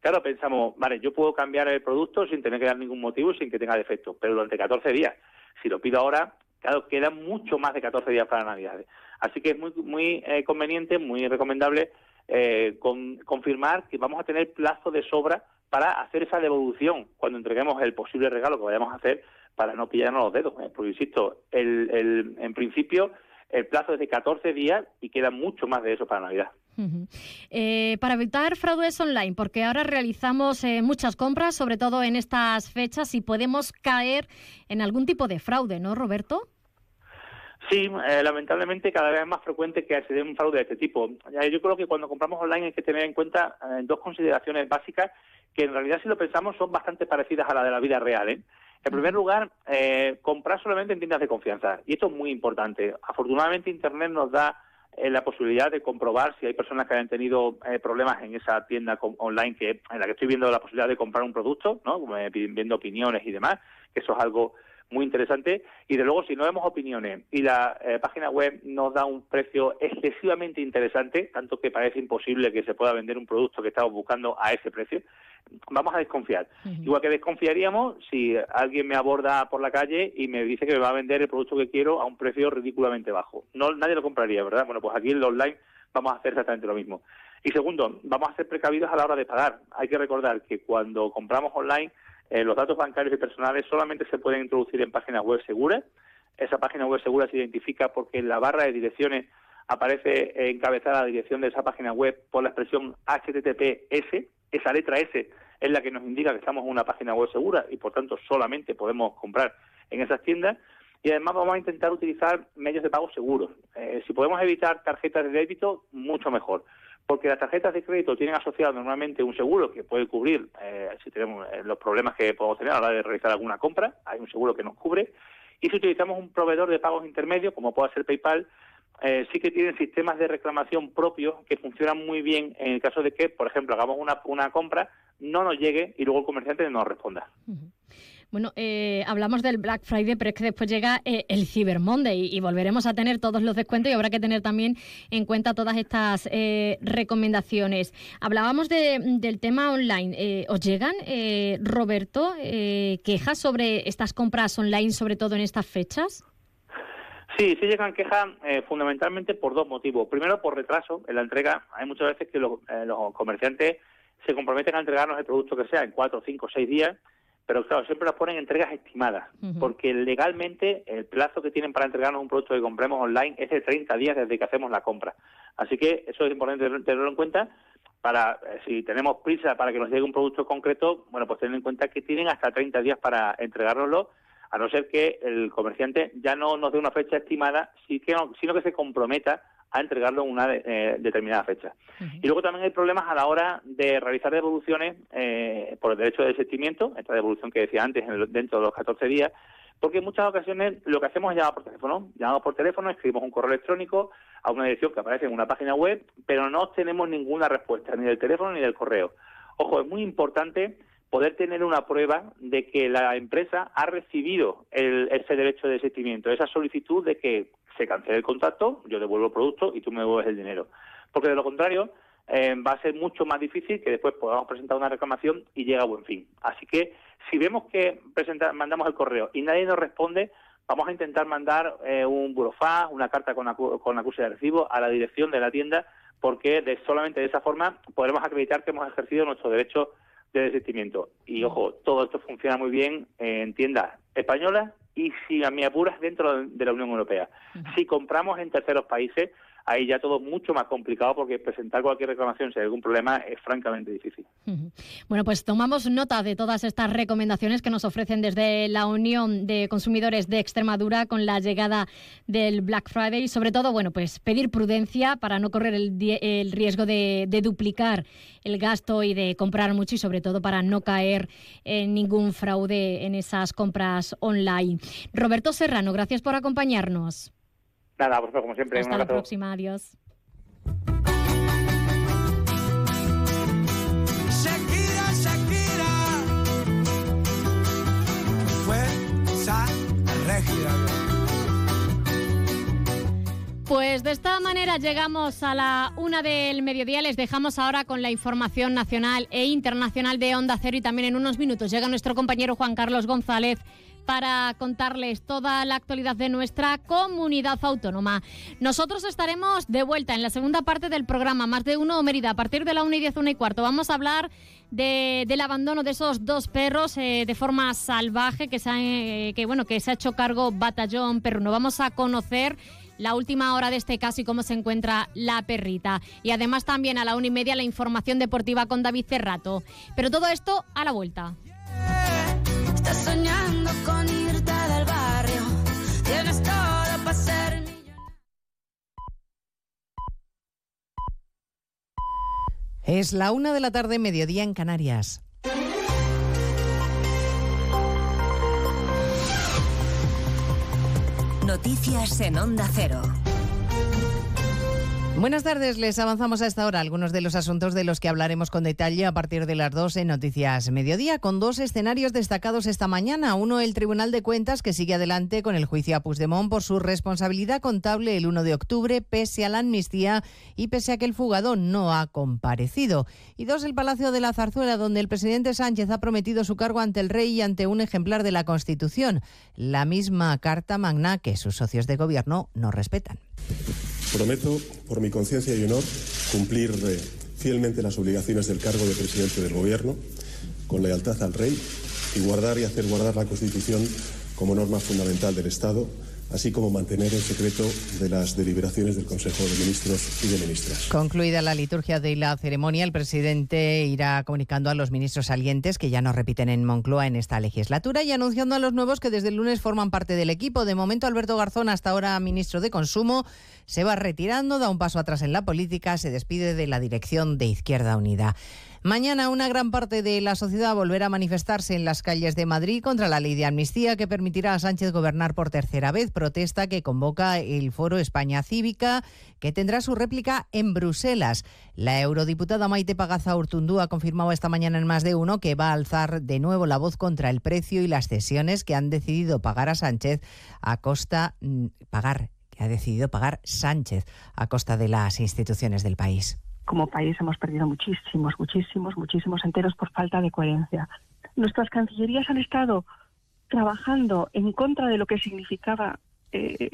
Claro, pensamos, vale, yo puedo cambiar el producto sin tener que dar ningún motivo sin que tenga defecto, pero durante 14 días. Si lo pido ahora, claro, quedan mucho más de 14 días para Navidades. Así que es muy, muy eh, conveniente, muy recomendable eh, con, confirmar que vamos a tener plazo de sobra para hacer esa devolución cuando entreguemos el posible regalo que vayamos a hacer para no pillarnos los dedos. ¿eh? Porque, insisto, el, el, en principio el plazo es de 14 días y queda mucho más de eso para Navidad. eh, para evitar fraudes online, porque ahora realizamos eh, muchas compras, sobre todo en estas fechas, y podemos caer en algún tipo de fraude, ¿no, Roberto? Sí, eh, lamentablemente cada vez es más frecuente que se dé un fraude de este tipo. Yo creo que cuando compramos online hay que tener en cuenta eh, dos consideraciones básicas que en realidad si lo pensamos son bastante parecidas a la de la vida real. ¿eh? En primer lugar, eh, comprar solamente en tiendas de confianza. Y esto es muy importante. Afortunadamente Internet nos da eh, la posibilidad de comprobar si hay personas que hayan tenido eh, problemas en esa tienda online que en la que estoy viendo la posibilidad de comprar un producto, ¿no? viendo opiniones y demás, que eso es algo muy interesante. Y de luego, si no vemos opiniones y la eh, página web nos da un precio excesivamente interesante, tanto que parece imposible que se pueda vender un producto que estamos buscando a ese precio, vamos a desconfiar. Igual que desconfiaríamos si alguien me aborda por la calle y me dice que me va a vender el producto que quiero a un precio ridículamente bajo. No, nadie lo compraría, ¿verdad? Bueno, pues aquí en lo online vamos a hacer exactamente lo mismo. Y segundo, vamos a ser precavidos a la hora de pagar. Hay que recordar que cuando compramos online eh, los datos bancarios y personales solamente se pueden introducir en páginas web seguras. Esa página web segura se identifica porque en la barra de direcciones aparece encabezada la dirección de esa página web por la expresión HTTPS. Esa letra S es la que nos indica que estamos en una página web segura y por tanto solamente podemos comprar en esas tiendas. Y además vamos a intentar utilizar medios de pago seguros. Eh, si podemos evitar tarjetas de débito, mucho mejor porque las tarjetas de crédito tienen asociado normalmente un seguro que puede cubrir eh, si tenemos eh, los problemas que podemos tener a la hora de realizar alguna compra, hay un seguro que nos cubre, y si utilizamos un proveedor de pagos intermedios, como puede ser PayPal, eh, sí que tienen sistemas de reclamación propios que funcionan muy bien en el caso de que, por ejemplo, hagamos una, una compra, no nos llegue y luego el comerciante no nos responda. Bueno, eh, hablamos del Black Friday, pero es que después llega eh, el Cyber Monday y, volveremos a tener todos los descuentos y habrá que tener también en cuenta todas estas eh, recomendaciones. Hablábamos del tema online. ¿Os llegan, Roberto, quejas sobre estas compras online, sobre todo en estas fechas? Sí, sí llegan quejas fundamentalmente por dos motivos. Primero, por retraso en la entrega. Hay muchas veces que los, los comerciantes se comprometen a entregarnos el producto que sea en cuatro, cinco, seis días pero claro, siempre nos ponen entregas estimadas, porque legalmente el plazo que tienen para entregarnos un producto que compremos online es de 30 días desde que hacemos la compra. Así que eso es importante tenerlo en cuenta para, eh, si tenemos prisa para que nos llegue un producto concreto, bueno, pues tener en cuenta que tienen hasta 30 días para entregárnoslo, a no ser que el comerciante ya no nos dé una fecha estimada, sino que se comprometa a entregarlo en una eh, determinada fecha. Y luego también hay problemas a la hora de realizar devoluciones eh, por el derecho de desistimiento, esta devolución que decía antes, dentro de los 14 días, porque en muchas ocasiones lo que hacemos es llamar por teléfono. Llamamos por teléfono, escribimos un correo electrónico a una dirección que aparece en una página web, pero no tenemos ninguna respuesta, ni del teléfono ni del correo. Ojo, es muy importante poder tener una prueba de que la empresa ha recibido ese derecho de desistimiento, esa solicitud de que se cancele el contrato, yo devuelvo el producto y tú me devuelves el dinero. Porque de lo contrario, eh, va a ser mucho más difícil que después podamos presentar una reclamación y llegue a buen fin. Así que si vemos que mandamos el correo y nadie nos responde, vamos a intentar mandar eh, un burofax, una carta con, con acuse de recibo a la dirección de la tienda, porque de, solamente de esa forma podremos acreditar que hemos ejercido nuestro derecho de desistimiento. Y ojo, todo esto funciona muy bien en tiendas españolas y si a mi apuras dentro de la Unión Europea. Si compramos en terceros países, ahí ya todo mucho más complicado porque presentar cualquier reclamación si hay algún problema es francamente difícil. Bueno, pues tomamos nota de todas estas recomendaciones que nos ofrecen desde la Unión de Consumidores de Extremadura con la llegada del Black Friday y sobre todo, bueno, pues pedir prudencia para no correr el, el riesgo de, de duplicar el gasto y de comprar mucho y sobre todo para no caer en ningún fraude en esas compras online. Roberto Serrano, gracias por acompañarnos. Nada, vosotros como siempre. Hasta la próxima, adiós. Shakira, Shakira. Pues de esta manera llegamos a la una del mediodía. Les dejamos ahora con la información nacional e internacional de Onda Cero y también en unos minutos llega nuestro compañero Juan Carlos González para contarles toda la actualidad de nuestra comunidad autónoma. Nosotros estaremos de vuelta en la segunda parte del programa, más de uno Mérida, a partir de la una y diez, una y cuarto. Vamos a hablar del abandono de esos dos perros eh, de forma salvaje que se, ha, eh, bueno, que se ha hecho cargo Batallón Perruno. Vamos a conocer la última hora de este caso y cómo se encuentra la perrita. Y además también a la una y media la información deportiva con David Cerrato. Pero todo esto a la vuelta. Estás con irte del barrio. Tienes todo para ser Es la una de la tarde, mediodía en Canarias. Noticias en Onda Cero. Buenas tardes, les avanzamos a esta hora algunos de los asuntos de los que hablaremos con detalle a partir de las 2 en Noticias Mediodía, con dos escenarios destacados esta mañana. Uno, el Tribunal de Cuentas, que sigue adelante con el juicio a Puigdemont por su responsabilidad contable el 1 de octubre, pese a la amnistía y pese a que el fugado no ha comparecido. Y dos, el Palacio de la Zarzuela, donde el presidente Sánchez ha prometido su cargo ante el rey y ante un ejemplar de la Constitución, la misma Carta Magna que sus socios de gobierno no respetan. Prometo, por mi conciencia y honor, cumplir eh, fielmente las obligaciones del cargo de presidente del Gobierno, con lealtad al Rey y guardar y hacer guardar la Constitución como norma fundamental del Estado así como mantener el secreto de las deliberaciones del Consejo de Ministros y de Ministras. Concluida la liturgia de la ceremonia, el presidente irá comunicando a los ministros salientes que ya no repiten en Moncloa en esta legislatura y anunciando a los nuevos que desde el lunes forman parte del equipo. De momento, Alberto Garzón, hasta ahora ministro de Consumo, se va retirando, da un paso atrás en la política, se despide de la dirección de Izquierda Unida. Mañana una gran parte de la sociedad volverá a manifestarse en las calles de Madrid contra la ley de amnistía que permitirá a Sánchez gobernar por tercera vez, protesta que convoca el Foro España Cívica, que tendrá su réplica en Bruselas. La eurodiputada Maite Pagaza Urtundú ha confirmado esta mañana en más de uno que va a alzar de nuevo la voz contra el precio y las cesiones que han decidido pagar a Sánchez a costa mm, pagar ha decidido pagar Sánchez a costa de las instituciones del país como país hemos perdido muchísimos, muchísimos, muchísimos enteros por falta de coherencia. Nuestras cancillerías han estado trabajando en contra de lo que significaba eh,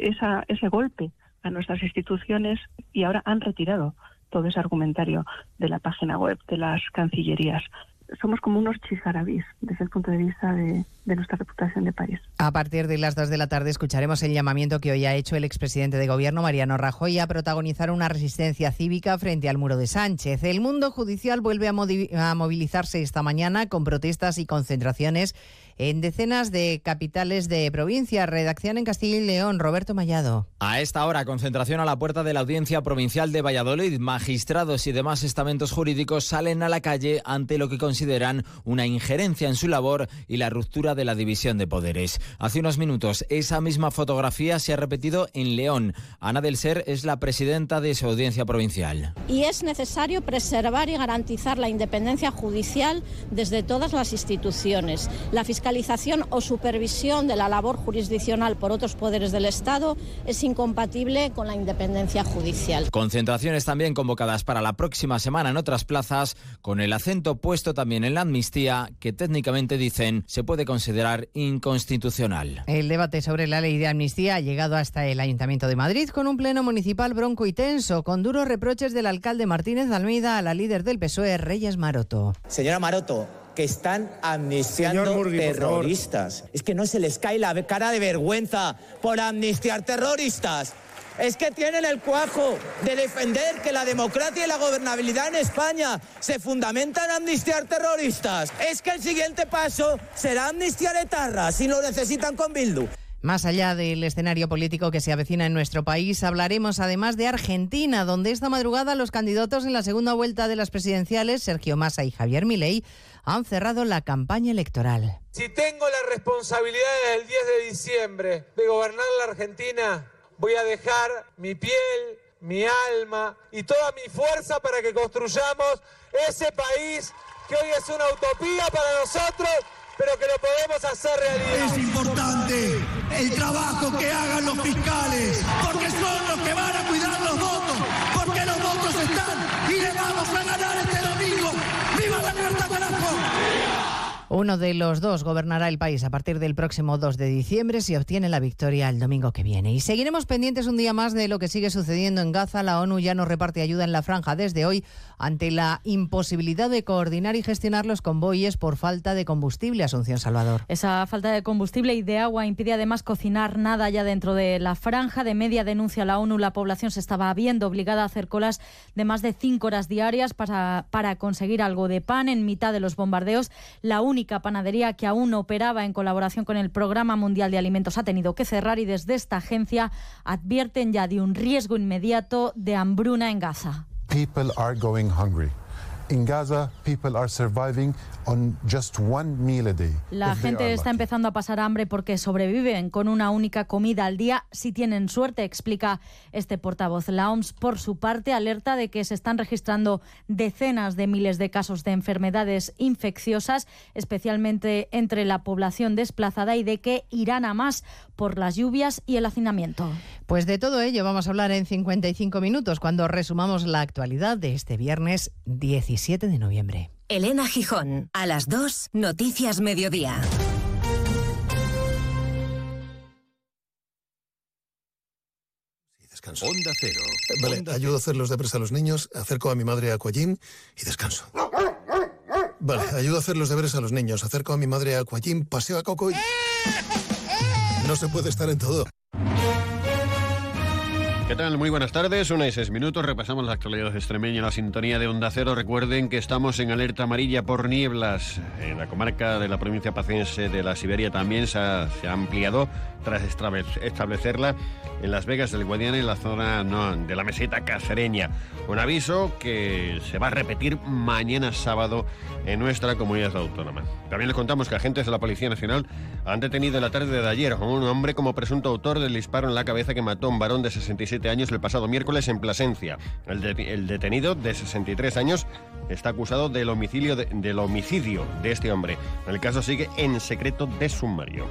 ese golpe a nuestras instituciones y ahora han retirado todo ese argumentario de la página web de las cancillerías somos como unos chisarabís desde el punto de vista de, nuestra reputación de país. A partir de las 2 de la tarde escucharemos el llamamiento que hoy ha hecho el expresidente de Gobierno, Mariano Rajoy, a protagonizar una resistencia cívica frente al muro de Sánchez. El mundo judicial vuelve a movilizarse esta mañana con protestas y concentraciones en decenas de capitales de provincia. Redacción en Castilla y León, Roberto Mallado. A esta hora, concentración a la puerta de la Audiencia Provincial de Valladolid. Magistrados y demás estamentos jurídicos salen a la calle ante lo que consideran una injerencia en su labor y la ruptura de la división de poderes. Hace unos minutos, esa misma fotografía se ha repetido en León. Ana del Ser es la presidenta de su audiencia provincial. Y es necesario preservar y garantizar la independencia judicial desde todas las instituciones. La fiscalización o supervisión de la labor jurisdiccional por otros poderes del Estado es incompatible con la independencia judicial. Concentraciones también convocadas para la próxima semana en otras plazas, con el acento puesto también en la amnistía, que técnicamente dicen se puede considerar inconstitucional. El debate sobre la ley de amnistía ha llegado hasta el Ayuntamiento de Madrid con un pleno municipal bronco y tenso, con duros reproches del alcalde Martínez Almeida a la líder del PSOE, Reyes Maroto. Señora Maroto, que están amnistiando terroristas. Es que no se les cae la cara de vergüenza por amnistiar terroristas. Es que tienen el cuajo de defender que la democracia y la gobernabilidad en España se fundamentan en amnistiar terroristas. Es que el siguiente paso será amnistiar etarras si lo necesitan con Bildu. Más allá del escenario político que se avecina en nuestro país, hablaremos además de Argentina, donde esta madrugada los candidatos en la segunda vuelta de las presidenciales, Sergio Massa y Javier Milei, han cerrado la campaña electoral. Si tengo la responsabilidad del 10 de diciembre de gobernar la Argentina, voy a dejar mi piel, mi alma y toda mi fuerza para que construyamos ese país que hoy es una utopía para nosotros pero que lo podemos hacer realidad. Es importante el trabajo que hagan los fiscales, porque son los que van a cuidar los votos, porque los votos están y le vamos a ganar este domingo. ¡Viva la carta, carajo! Uno de los dos gobernará el país a partir del próximo 2 de diciembre si obtiene la victoria el domingo que viene. Y seguiremos pendientes un día más de lo que sigue sucediendo en Gaza. La ONU ya no reparte ayuda en la franja desde hoy ante la imposibilidad de coordinar y gestionar los convoyes por falta de combustible. Asunción Salvador. Esa falta de combustible y de agua impide además cocinar nada ya dentro de la franja. De media denuncia la ONU, la población se estaba viendo obligada a hacer colas de más de cinco horas diarias para, para conseguir algo de pan en mitad de los bombardeos. La panadería que aún operaba en colaboración con el Programa Mundial de Alimentos ha tenido que cerrar y desde esta agencia advierten ya de un riesgo inmediato de hambruna en Gaza. In Gaza, people are surviving on just one meal a day. La gente está empezando a pasar hambre porque sobreviven con una única comida al día si tienen suerte, explica este portavoz. La OMS, por su parte, alerta de que se están registrando decenas de miles de casos de enfermedades infecciosas, especialmente entre la población desplazada y de que irán a más por las lluvias y el hacinamiento. Pues de todo ello vamos a hablar en 55 minutos cuando resumamos la actualidad de este viernes 17 de noviembre. Elena Gijón, a las 2, Noticias Mediodía. Descanso. Onda Cero. Vale, ayudo a hacer los deberes a los niños, acerco a mi madre a Aquajim y descanso. Vale, ayudo a hacer los deberes a los niños, acerco a mi madre a Aquajim, paseo a Coco y... No se puede estar en todo. ¿Qué tal? Muy buenas tardes, una y seis minutos. Repasamos la actualidad extremeña en la sintonía de Onda Cero. Recuerden que estamos en alerta amarilla por nieblas. En la comarca de la provincia pacense de la Siberia también se ha, se ha ampliado tras establec- establecerla en Las Vegas del Guadiana y la zona no, de la meseta cacereña. Un aviso que se va a repetir mañana sábado en nuestra comunidad autónoma. También les contamos que agentes de la Policía Nacional han detenido en la tarde de ayer a un hombre como presunto autor del disparo en la cabeza que mató a un varón de 67 años el pasado miércoles en Plasencia. El, de- el detenido de 63 años está acusado del homicidio de, del homicidio de este hombre. El caso sigue en secreto de sumario.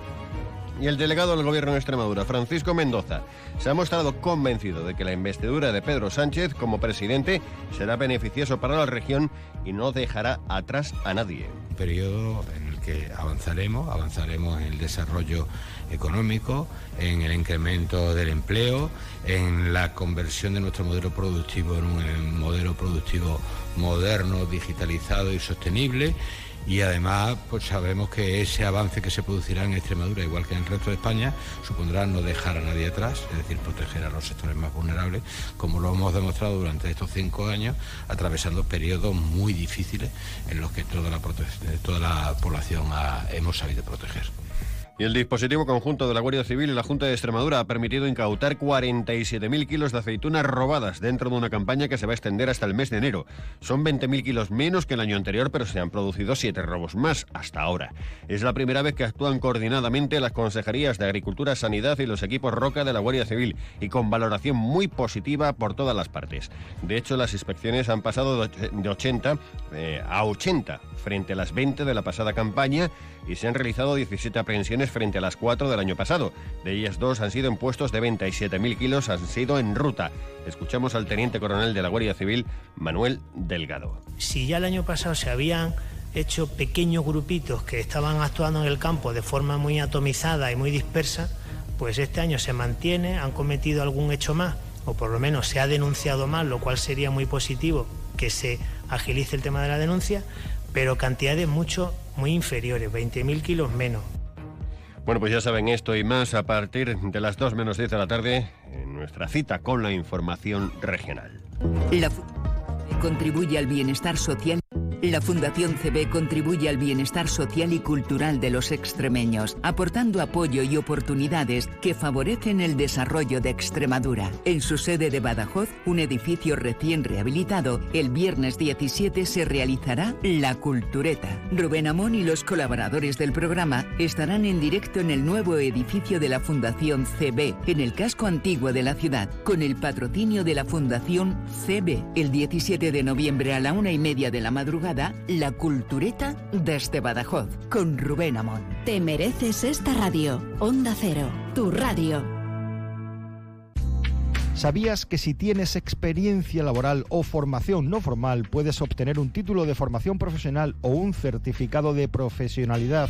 Y el delegado del Gobierno de Extremadura, Francisco Mendoza, se ha mostrado convencido de que la investidura de Pedro Sánchez como presidente será beneficioso para la región y no dejará atrás a nadie. periodo en el que avanzaremos, avanzaremos en el desarrollo económico, en el incremento del empleo, en la conversión de nuestro modelo productivo en un modelo productivo moderno, digitalizado y sostenible. Y además, pues sabemos que ese avance que se producirá en Extremadura, igual que en el resto de España, supondrá no dejar a nadie atrás, es decir, proteger a los sectores más vulnerables, como lo hemos demostrado durante estos cinco años, atravesando periodos muy difíciles en los que toda la, toda la población hemos sabido proteger. Y el dispositivo conjunto de la Guardia Civil y la Junta de Extremadura ha permitido incautar 47.000 kilos de aceitunas robadas dentro de una campaña que se va a extender hasta el mes de enero. Son 20.000 kilos menos que el año anterior, pero se han producido siete robos más hasta ahora. Es la primera vez que actúan coordinadamente las consejerías de Agricultura, Sanidad y los equipos Roca de la Guardia Civil y con valoración muy positiva por todas las partes. De hecho, las inspecciones han pasado de och- de 80 eh, a 80 frente a las 20 de la pasada campaña y se han realizado 17 aprehensiones frente a las 4 del año pasado. De ellas dos han sido en puestos de venta y 7.000 kilos han sido en ruta. Escuchamos al teniente coronel de la Guardia Civil, Manuel Delgado. Si ya el año pasado se habían hecho pequeños grupitos que estaban actuando en el campo de forma muy atomizada y muy dispersa, pues este año se mantiene, han cometido algún hecho más, o por lo menos se ha denunciado más, lo cual sería muy positivo que se agilice el tema de la denuncia, pero cantidades mucho, muy inferiores, 20.000 kilos menos. Bueno, pues ya saben esto y más a partir de las 2 menos 10 de la tarde en nuestra cita con la información regional. La contribuye al bienestar social. La Fundación CB contribuye al bienestar social y cultural de los extremeños, aportando apoyo y oportunidades que favorecen el desarrollo de Extremadura. En su sede de Badajoz, un edificio recién rehabilitado, el viernes 17 se realizará La Cultureta. Rubén Amón y los colaboradores del programa estarán en directo en el nuevo edificio de la Fundación CB, en el casco antiguo de la ciudad, con el patrocinio de la Fundación CB. El 17 de noviembre a la una y media de la madrugada madrugada, La Cultureta desde Badajoz, con Rubén Amón. Te mereces esta radio. Onda Cero, tu radio. ¿Sabías que si tienes experiencia laboral o formación no formal puedes obtener un título de formación profesional o un certificado de profesionalidad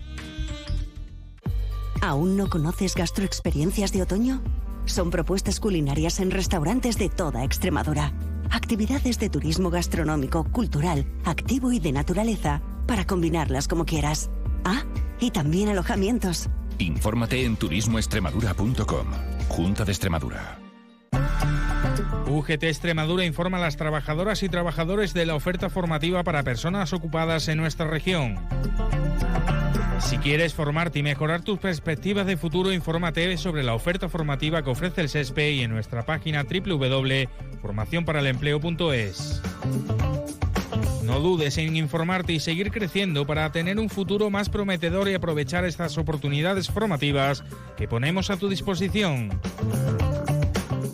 ¿Aún no conoces gastroexperiencias de otoño? Son propuestas culinarias en restaurantes de toda Extremadura. Actividades de turismo gastronómico, cultural, activo y de naturaleza para combinarlas como quieras. Ah, y también alojamientos. Infórmate en turismoextremadura.com. Junta de Extremadura. UGT Extremadura informa a las trabajadoras y trabajadores de la oferta formativa para personas ocupadas en nuestra región. Si quieres formarte y mejorar tus perspectivas de futuro, infórmate sobre la oferta formativa que ofrece el SESPE y en nuestra página www.formacionparalempleo.es. No dudes en informarte y seguir creciendo para tener un futuro más prometedor y aprovechar estas oportunidades formativas que ponemos a tu disposición.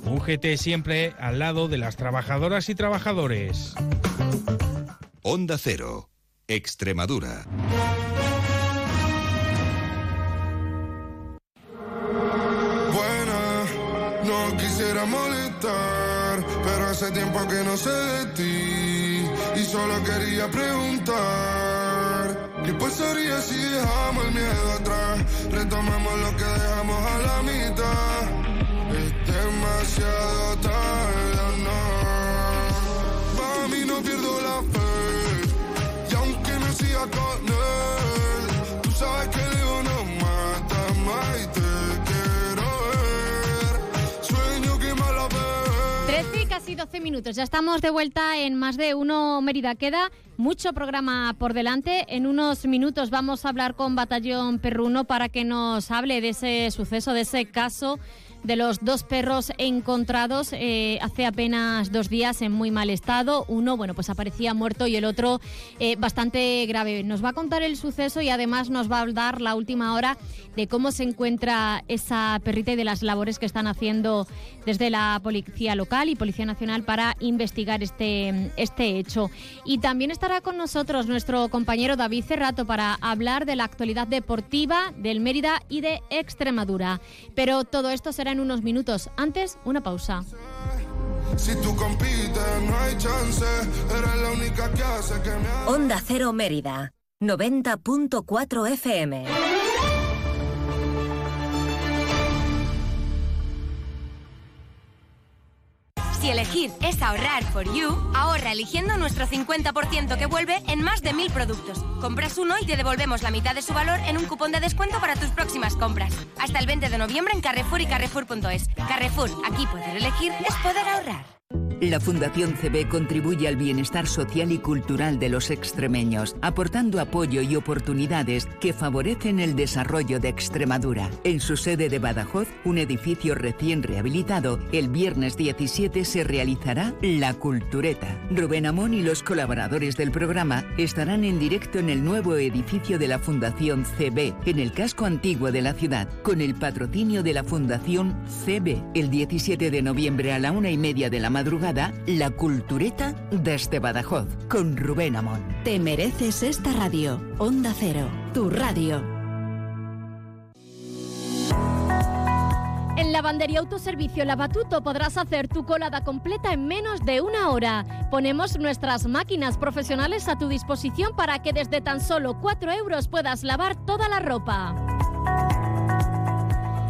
UGT siempre al lado de las trabajadoras y trabajadores. Onda Cero, Extremadura. Hace tiempo que no sé de ti y solo quería preguntar. ¿Qué pasaría si dejamos el miedo atrás? Retomamos lo que dejamos a la mitad. Es demasiado tarde, no. Para mí no pierdo la fe. Y aunque no siga con y casi 12 minutos. Ya estamos de vuelta en más de uno Mérida. Queda mucho programa por delante. En unos minutos vamos a hablar con Batallón Perruno para que nos hable de ese suceso, de ese caso de los dos perros encontrados eh, hace apenas dos días en muy mal estado. Uno, bueno, pues aparecía muerto y el otro eh, bastante grave. Nos va a contar el suceso y además nos va a dar la última hora de cómo se encuentra esa perrita y de las labores que están haciendo desde la Policía Local y Policía Nacional para investigar este, este hecho. Y también estará con nosotros nuestro compañero David Cerrato para hablar de la actualidad deportiva del Mérida y de Extremadura. Pero todo esto será en unos minutos. Antes, una pausa. Si tú compites, no hay chance. Eres la única que hace que me Onda Cero Mérida, 90.4 FM. Si elegir es ahorrar for you, ahorra eligiendo nuestro 50% que vuelve en más de mil productos. Compras uno y te devolvemos la mitad de su valor en un cupón de descuento para tus próximas compras. Hasta el 20 de noviembre en Carrefour y Carrefour.es. Carrefour, aquí poder elegir es poder ahorrar. La Fundación CB contribuye al bienestar social y cultural de los extremeños, aportando apoyo y oportunidades que favorecen el desarrollo de Extremadura. En su sede de Badajoz, un edificio recién rehabilitado, el viernes 17 se realizará La Cultureta. Rubén Amón y los colaboradores del programa estarán en directo en el nuevo edificio de la Fundación CB, en el casco antiguo de la ciudad, con el patrocinio de la Fundación CB. El 17 de noviembre a la una y media de la madrugada, La Cultureta desde Badajoz, con Rubén Amón. Te mereces esta radio. Onda Cero, tu radio. En Lavandería Autoservicio Lavatuto podrás hacer tu colada completa en menos de una hora. Ponemos nuestras máquinas profesionales a tu disposición para que desde tan solo 4 euros puedas lavar toda la ropa.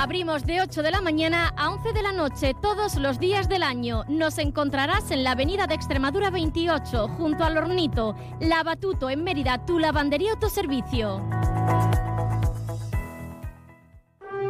Abrimos de 8 de la mañana a 11 de la noche todos los días del año. Nos encontrarás en la avenida de Extremadura 28, junto al Hornito. Lavatuto en Mérida, tu lavandería autoservicio.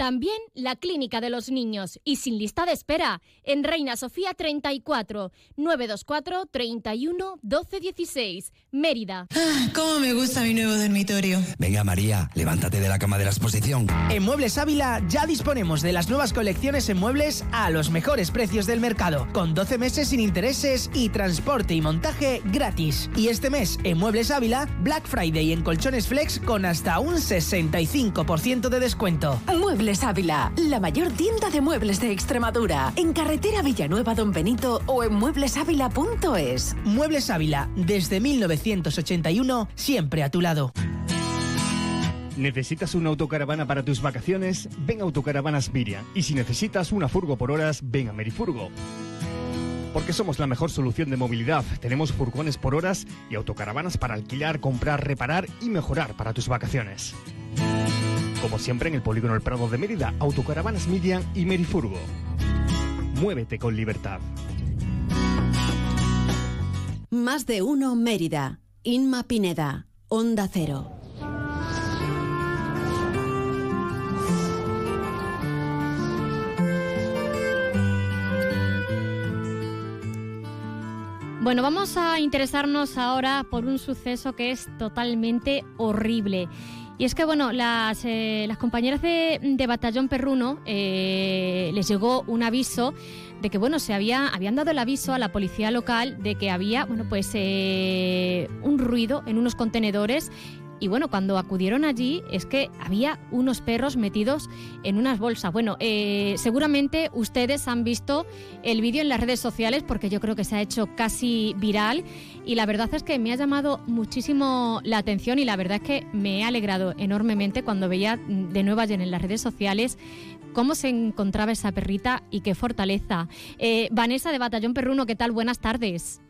También la Clínica de los Niños. Y sin lista de espera. En Reina Sofía 34, 924 31 12 16. Mérida. Ah, cómo me gusta mi nuevo dormitorio. Venga María, levántate de la cama de la exposición. En Muebles Ávila ya disponemos de las nuevas colecciones en muebles a los mejores precios del mercado, con 12 meses sin intereses y transporte y montaje gratis. Y este mes en Muebles Ávila, Black Friday en colchones flex con hasta un 65% de descuento. Muebles Ávila, la mayor tienda de muebles de Extremadura, en carretera Villanueva Don Benito o en mueblesávila.es. Muebles Ávila, desde 1981, siempre a tu lado. ¿Necesitas una autocaravana para tus vacaciones? Ven a Autocaravanas Miriam. Y si necesitas una furgo por horas, ven a Merifurgo. Porque somos la mejor solución de movilidad. Tenemos furgones por horas y autocaravanas para alquilar, comprar, reparar y mejorar para tus vacaciones. Como siempre en el Polígono El Prado de Mérida, Autocaravanas Miriam y Merifurgo. Muévete con libertad. Más de uno Mérida. Inma Pineda. Onda Cero. Bueno, vamos a interesarnos ahora por un suceso que es totalmente horrible. Y es que, bueno, las, eh, las compañeras de, Batallón Perruno eh, les llegó un aviso de que, bueno, se había, habían dado el aviso a la policía local de que había, bueno, pues eh, un ruido en unos contenedores y bueno, cuando acudieron allí es que había unos perros metidos en unas bolsas. Bueno, eh, seguramente ustedes han visto el vídeo en las redes sociales porque yo creo que se ha hecho casi viral y la verdad es que me ha llamado muchísimo la atención y la verdad es que me he alegrado enormemente cuando veía de nuevo ayer en las redes sociales cómo se encontraba esa perrita y qué fortaleza. Eh, Vanessa de Batallón Perruno, ¿qué tal? Buenas tardes.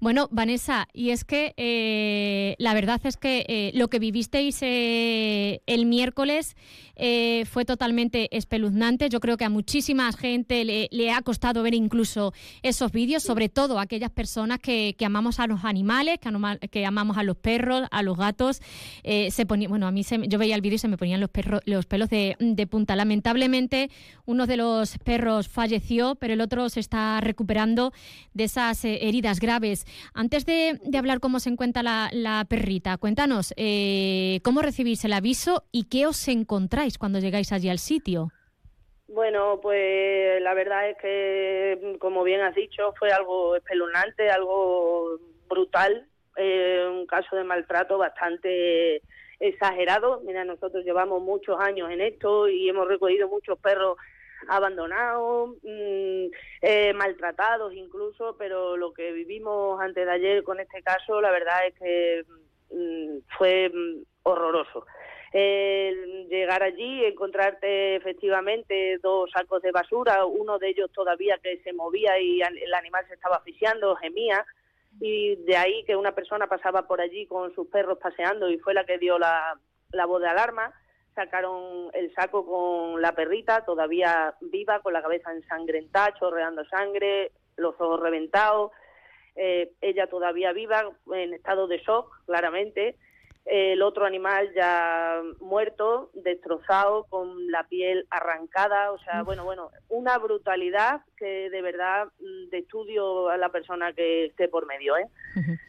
Bueno, Vanessa, y es que eh, la verdad es que eh, lo que vivisteis eh, el miércoles eh, fue totalmente espeluznante. Yo creo que a muchísima gente le, ha costado ver incluso esos vídeos, sobre todo a aquellas personas que, amamos a los animales, que, amamos a los perros, a los gatos. Se ponía, bueno, a mí se yo veía el vídeo y se me ponían los, perros, los pelos de, de punta. Lamentablemente, uno de los perros falleció, pero el otro se está recuperando de esas heridas graves. Antes de, de hablar cómo se encuentra la, perrita, cuéntanos eh, cómo recibís el aviso y qué os encontráis cuando llegáis allí al sitio. Bueno, pues la verdad es que, como bien has dicho, fue algo espeluznante, algo brutal, eh, un caso de maltrato bastante exagerado. Mira, nosotros llevamos muchos años en esto y hemos recogido muchos perros abandonados, mm, eh, maltratados incluso, pero lo que vivimos antes de ayer con este caso, la verdad es que mm, fue mm, horroroso. Llegar allí, encontrarte efectivamente dos sacos de basura, uno de ellos todavía que se movía y el animal se estaba asfixiando, gemía, y de ahí que una persona pasaba por allí con sus perros paseando y fue la que dio la, la voz de alarma. Sacaron el saco con la perrita, todavía viva, con la cabeza ensangrentada, chorreando sangre, los ojos reventados, eh, ella todavía viva, en estado de shock, claramente. El otro animal ya muerto, destrozado, con la piel arrancada, o sea, bueno, bueno, una brutalidad que de verdad mm, de estudio a la persona que esté por medio, ¿eh?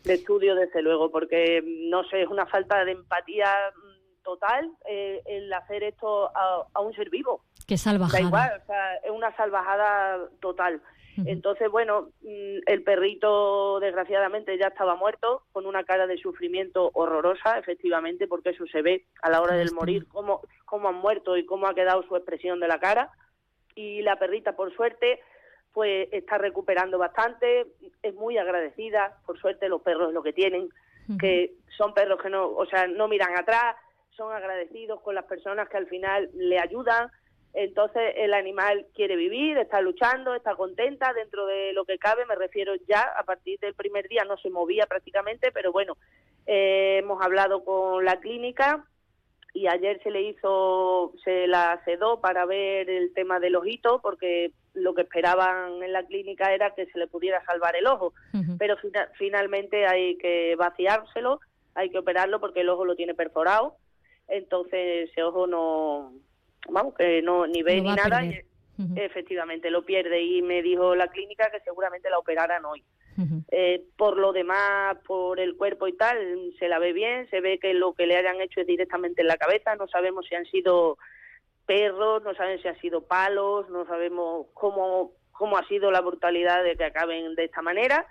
De estudio, desde luego, porque mm, no sé, es una falta de empatía mm, total eh, el hacer esto a, a un ser vivo. Qué salvajada. Da igual, o sea, es una salvajada total. Entonces, bueno, mm, el perrito desgraciadamente ya estaba muerto, con una cara de sufrimiento horrorosa, efectivamente, porque eso se ve a la hora del morir, cómo, cómo han muerto y cómo ha quedado su expresión de la cara. Y la perrita, por suerte, pues está recuperando bastante, es muy agradecida, por suerte los perros es lo que tienen, que son perros que no, o sea, no miran atrás, son agradecidos con las personas que al final le ayudan, entonces el animal quiere vivir, está luchando, está contenta dentro de lo que cabe, me refiero ya a partir del primer día no se movía prácticamente, pero bueno, eh, hemos hablado con la clínica y ayer se le hizo, se la sedó para ver el tema del ojito, porque lo que esperaban en la clínica era que se le pudiera salvar el ojo, pero finalmente hay que vaciárselo, hay que operarlo porque el ojo lo tiene perforado, entonces ese ojo no, vamos, que no ni ve ni nada, y efectivamente lo pierde. Y me dijo la clínica que seguramente la operaran hoy. Eh, por lo demás, por el cuerpo y tal, se la ve bien, se ve que lo que le hayan hecho es directamente en la cabeza, no sabemos si han sido perros, no saben si han sido palos, no sabemos cómo, cómo ha sido la brutalidad de que acaben de esta manera.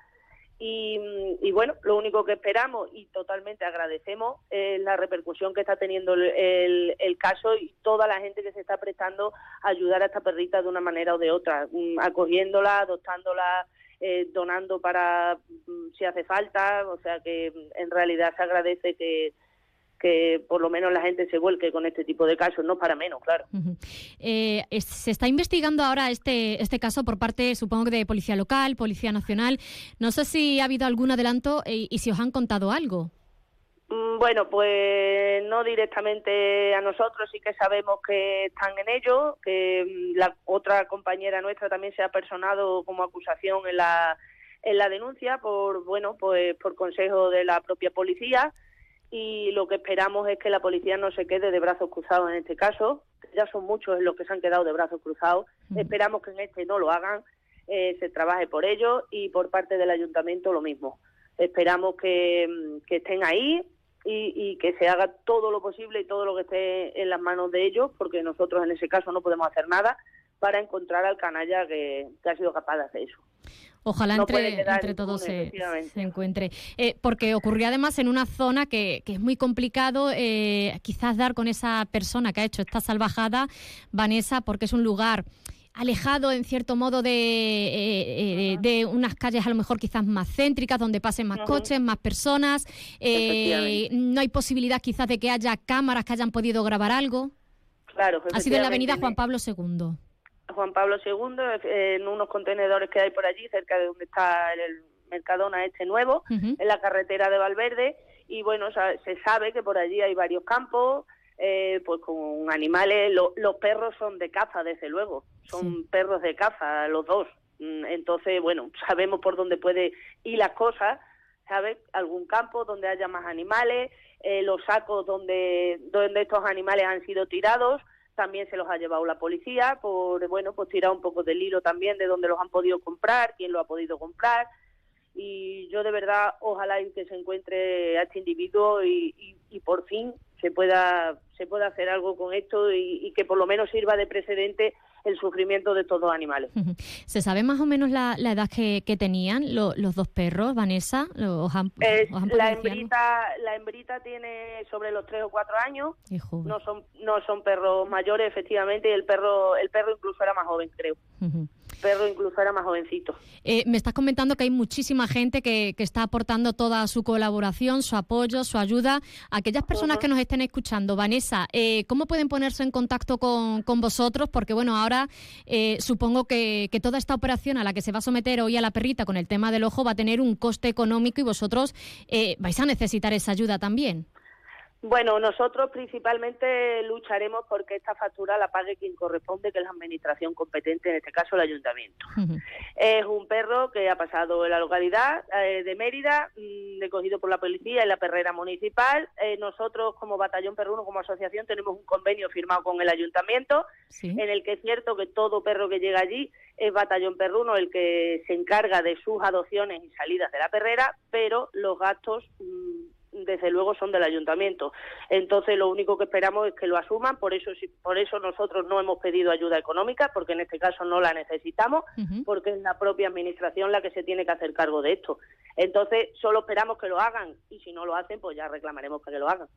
Y, bueno, lo único que esperamos y totalmente agradecemos es la repercusión que está teniendo el, el, caso y toda la gente que se está prestando a ayudar a esta perrita de una manera o de otra, mm, acogiéndola, adoptándola, eh, donando para mm, si hace falta, o sea que mm, en realidad se agradece que, que por lo menos la gente se vuelque con este tipo de casos, no para menos, claro. Eh, se está investigando ahora este, este caso por parte, supongo que de Policía Local, Policía Nacional. No sé si ha habido algún adelanto eh, y si os han contado algo. Mm, bueno, pues no directamente a nosotros, sí que sabemos que están en ello, que mm, la otra compañera nuestra también se ha personado como acusación en la, en la denuncia por, bueno, pues por consejo de la propia policía y lo que esperamos es que la policía no se quede de brazos cruzados en este caso, ya son muchos los que se han quedado de brazos cruzados, esperamos que en este no lo hagan, eh, se trabaje por ello y por parte del ayuntamiento lo mismo. Esperamos que, mm, que estén ahí, y, que se haga todo lo posible y todo lo que esté en las manos de ellos, porque nosotros en ese caso no podemos hacer nada para encontrar al canalla que, ha sido capaz de hacer eso. Ojalá entre, entre todos se, encuentre. Eh, porque ocurrió además en una zona que, que es muy complicado eh, quizás dar con esa persona que ha hecho esta salvajada, Vanessa, porque es un lugar alejado en cierto modo de, eh, eh, de unas calles a lo mejor quizás más céntricas, donde pasen más coches, más personas. Eh, no hay posibilidad quizás de que haya cámaras que hayan podido grabar algo. Claro, ha sido en la avenida Juan Pablo II. Juan Pablo II, en unos contenedores que hay por allí, cerca de donde está el Mercadona este nuevo, en la carretera de Valverde, y bueno, se sabe que por allí hay varios campos, eh, pues con animales, los perros son de caza, desde luego, son perros de caza, los dos. Mm, entonces, bueno, sabemos por dónde puede ir las cosas, ¿sabes? Algún campo donde haya más animales, eh, los sacos donde, donde estos animales han sido tirados, también se los ha llevado la policía por, bueno, pues tirar un poco del hilo también de dónde los han podido comprar, quién lo ha podido comprar. Y yo de verdad, ojalá que se encuentre a este individuo y, y por fin se pueda se pueda hacer algo con esto y, que por lo menos sirva de precedente el sufrimiento de todos los animales. ¿Se sabe más o menos la, edad que, tenían los dos perros, Vanessa? ¿Os la, hembrita, la hembrita tiene sobre los tres o cuatro años. No son, no son perros mayores, efectivamente, y el perro, el perro incluso era más joven, creo perro incluso era más jovencito. Eh, me estás comentando que hay muchísima gente que, está aportando toda su colaboración, su apoyo, su ayuda. Aquellas personas que nos estén escuchando, Vanessa, eh, ¿cómo pueden ponerse en contacto con, vosotros? Porque bueno, ahora eh, supongo que, que, toda esta operación a la que se va a someter hoy a la perrita con el tema del ojo va a tener un coste económico y vosotros vais a necesitar esa ayuda también. Bueno, nosotros principalmente lucharemos porque esta factura la pague quien corresponde, que es la administración competente, en este caso el ayuntamiento. Es un perro que ha pasado en la localidad eh, de Mérida, mm, recogido por la policía en la perrera municipal. Eh, nosotros, como Batallón Perruno, como asociación, tenemos un convenio firmado con el ayuntamiento, en el que es cierto que todo perro que llega allí es Batallón Perruno el que se encarga de sus adopciones y salidas de la perrera, pero los gastos. Mm, desde luego son del ayuntamiento. Entonces lo único que esperamos es que lo asuman, por eso por eso nosotros no hemos pedido ayuda económica, porque en este caso no la necesitamos, porque es la propia administración la que se tiene que hacer cargo de esto. Entonces solo esperamos que lo hagan y si no lo hacen, pues ya reclamaremos para que lo hagan.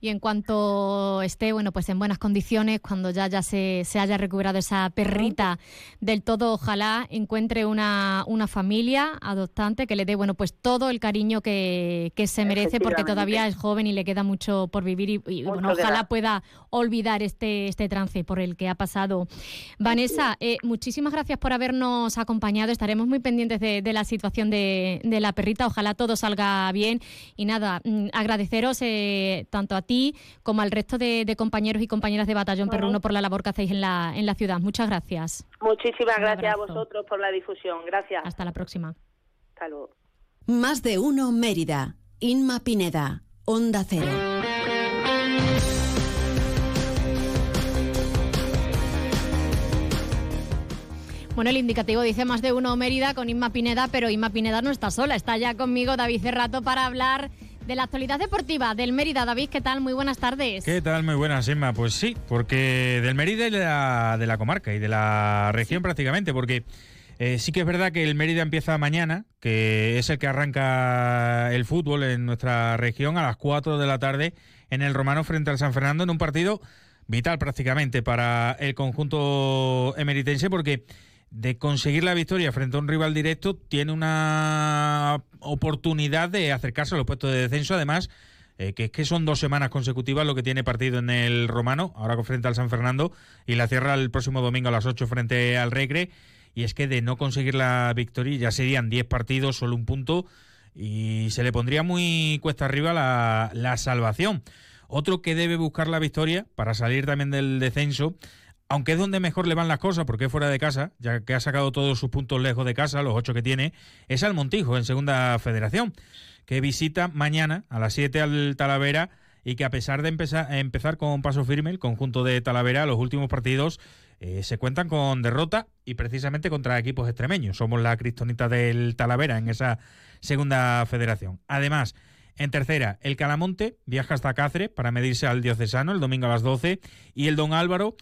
Y en cuanto esté, bueno, pues en buenas condiciones, cuando ya, ya se, se haya recuperado esa perrita del todo, ojalá encuentre una, una familia adoptante que le dé, bueno, pues todo el cariño que, que se merece, porque todavía es joven y le queda mucho por vivir y, bueno, ojalá pueda olvidar este, este trance por el que ha pasado. Vanessa, eh, muchísimas gracias por habernos acompañado. Estaremos muy pendientes de, de la situación de, de, la perrita. Ojalá todo salga bien. Y nada, mm, agradeceros. Eh, tanto a ti como al resto de, compañeros y compañeras de Batallón Perruno por la labor que hacéis en la, en la ciudad. Muchas gracias. Muchísimas gracias a vosotros por la difusión. Gracias. Hasta la próxima. Hasta luego. Más de uno Mérida. Inma Pineda. Onda Cero. Bueno, el indicativo dice más de uno Mérida con Inma Pineda, pero Inma Pineda no está sola. Está ya conmigo David Cerrato para hablar de la actualidad deportiva del Mérida. David, ¿qué tal? Muy buenas tardes. ¿Qué tal? Muy buenas, Emma. Pues sí, porque del Mérida y de la, de la comarca y de la región prácticamente, porque eh, sí que es verdad que el Mérida empieza mañana, que es el que arranca el fútbol en nuestra región a las 4 de la tarde en el Romano frente al San Fernando en un partido vital prácticamente para el conjunto emeritense porque de conseguir la victoria frente a un rival directo, tiene una oportunidad de acercarse a los puestos de descenso. Además, eh, que es que son dos semanas consecutivas lo que tiene partido en el Romano, ahora frente al San Fernando, y la cierra el próximo domingo a las 8 frente al Regre. Y es que de no conseguir la victoria ya serían 10 partidos, solo un punto, y se le pondría muy cuesta arriba la, la salvación. Otro que debe buscar la victoria para salir también del descenso aunque es donde mejor le van las cosas, porque es fuera de casa, ya que ha sacado todos sus puntos lejos de casa, los ocho que tiene, es al Montijo, en Segunda Federación, que visita mañana a las 7 al Talavera y que a pesar de empezar, empezar con paso firme, el conjunto de Talavera, los últimos partidos eh, se cuentan con derrota y precisamente contra equipos extremeños. Somos la cristonita del Talavera en esa Segunda Federación. Además, en tercera, el Calamonte viaja hasta Cáceres para medirse al Diocesano el domingo a las 12 y el Don Álvaro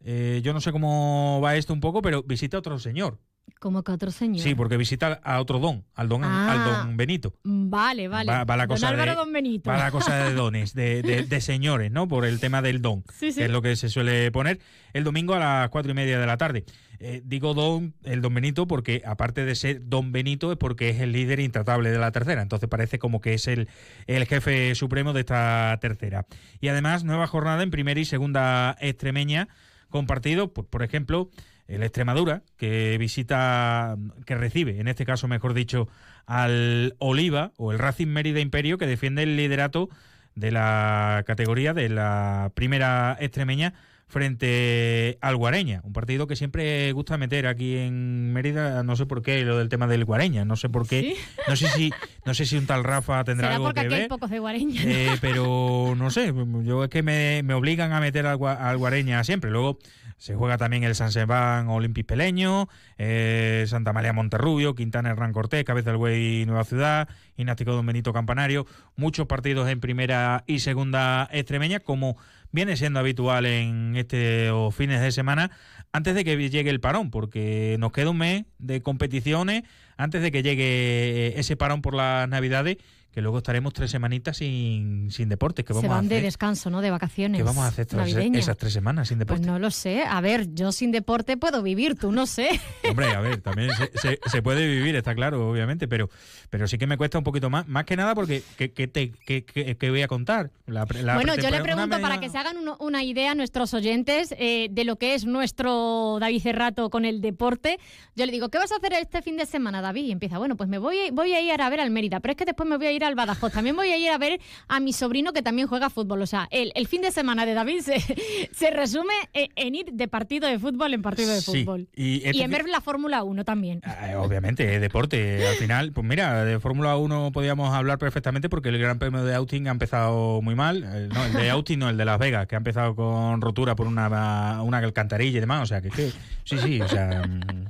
eh, yo no sé cómo va esto un poco, pero visita a otro señor. ¿Cómo que otro señor? Sí, porque visita a otro don, al don, al Ah. don Benito. Vale, vale. Va, va la Don cosa Álvaro de, Don Benito. va la cosa de dones, de, de- de señores, ¿no? Por el tema del don, Sí, sí. que es lo que se suele poner el domingo a las cuatro y media de la tarde. Eh, digo don, el don Benito, porque aparte de ser don Benito, es porque es el líder intratable de la tercera. Entonces parece como que es el, el jefe supremo de esta tercera. Y además, nueva jornada en primera y segunda extremeña, compartido, pues, por ejemplo, el Extremadura, que visita, que recibe, en este caso, mejor dicho, al Oliva o el Racing Mérida Imperio, que defiende el liderato de la categoría de la primera extremeña frente al Guareña, un partido que siempre gusta meter aquí en Mérida, no sé por qué, lo del tema del Guareña, no sé por qué, no sé si no sé si un tal Rafa tendrá Será algo porque que aquí hay ver. pocos de Guareña. ¿no? Eh, pero no sé, yo es que me, me obligan a meter al Guareña siempre. Luego se juega también el San Sebastián Olympic Peleño, eh, Santa María Monterrubio, Quintana Hernán Cortés, Cabeza del Güey Nueva Ciudad, Ignático Don Benito Campanario. Muchos partidos en primera y segunda extremeña, como viene siendo habitual en estos fines de semana, antes de que llegue el parón, porque nos queda un mes de competiciones antes de que llegue ese parón por las Navidades, que luego estaremos tres semanitas sin, sin deportes. que Se vamos a van de hacer? descanso, ¿no? De vacaciones. ¿Qué vamos a hacer tras esas tres semanas sin Pues deporte? no lo sé. A ver, yo sin deporte puedo vivir, tú no sé. Hombre, a ver, también se, se- se puede vivir, está claro, obviamente, pero, pero sí que me cuesta un poquito más. Más que nada porque, ¿qué, te, qué- qué- qué voy a contar? La pre- la bueno, yo le pregunto para que se hagan uno- una idea a nuestros oyentes eh, de lo que es nuestro David Cerrato con el deporte. Yo le digo, ¿qué vas a hacer este fin de semana, David? Y empieza, bueno, pues me voy, a- voy a ir a ver al Mérida, pero es que después me voy a ir al Badajoz. También voy a ir a ver a mi sobrino que también juega fútbol. O sea, el, el fin de semana de David se, se resume en, en ir de partido de fútbol en partido de Sí, fútbol. y este en ver la Fórmula 1 también. Eh, Obviamente, es deporte. Al final, pues mira, de Fórmula 1 podíamos hablar perfectamente porque el Gran Premio de Austin ha empezado muy mal. Eh, No, el de Austin no, el de Las Vegas, que ha empezado con rotura por una, una alcantarilla y demás. O sea, que, que sí, sí, o sea, mm,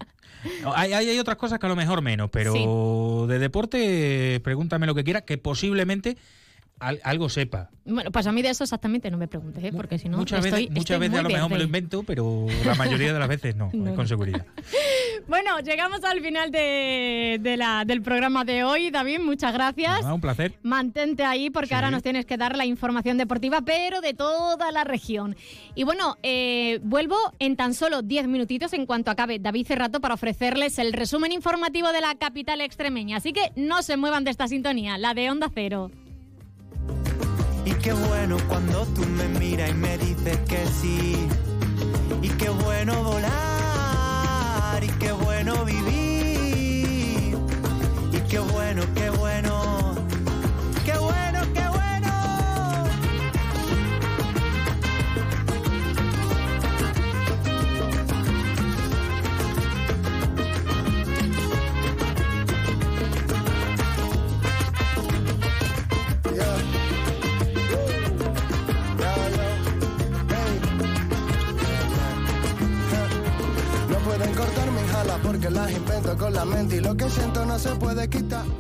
Hay, hay, hay, otras cosas que a lo mejor menos, pero de deporte, pregúntame lo que quiera, que posiblemente algo sepa. Bueno, pues a mí de eso exactamente no me preguntes, ¿eh? porque si no. Muchas veces, muchas veces a lo mejor me lo invento, pero la mayoría de las veces no, con seguridad. bueno, llegamos al final de, la, del programa de hoy. David, muchas gracias. un placer. Mantente ahí porque ahora nos tienes que dar la información deportiva, pero de toda la región. Y bueno, eh, vuelvo en tan solo 10 minutitos en cuanto acabe David Cerrato para ofrecerles el resumen informativo de la capital extremeña. Así que no se muevan de esta sintonía, la de Onda Cero. Qué bueno cuando tú me miras y me dices que sí. Y qué bueno volar, y qué bueno vivir. Y qué bueno, qué bueno, porque las invento con la mente y lo que siento no se puede quitar.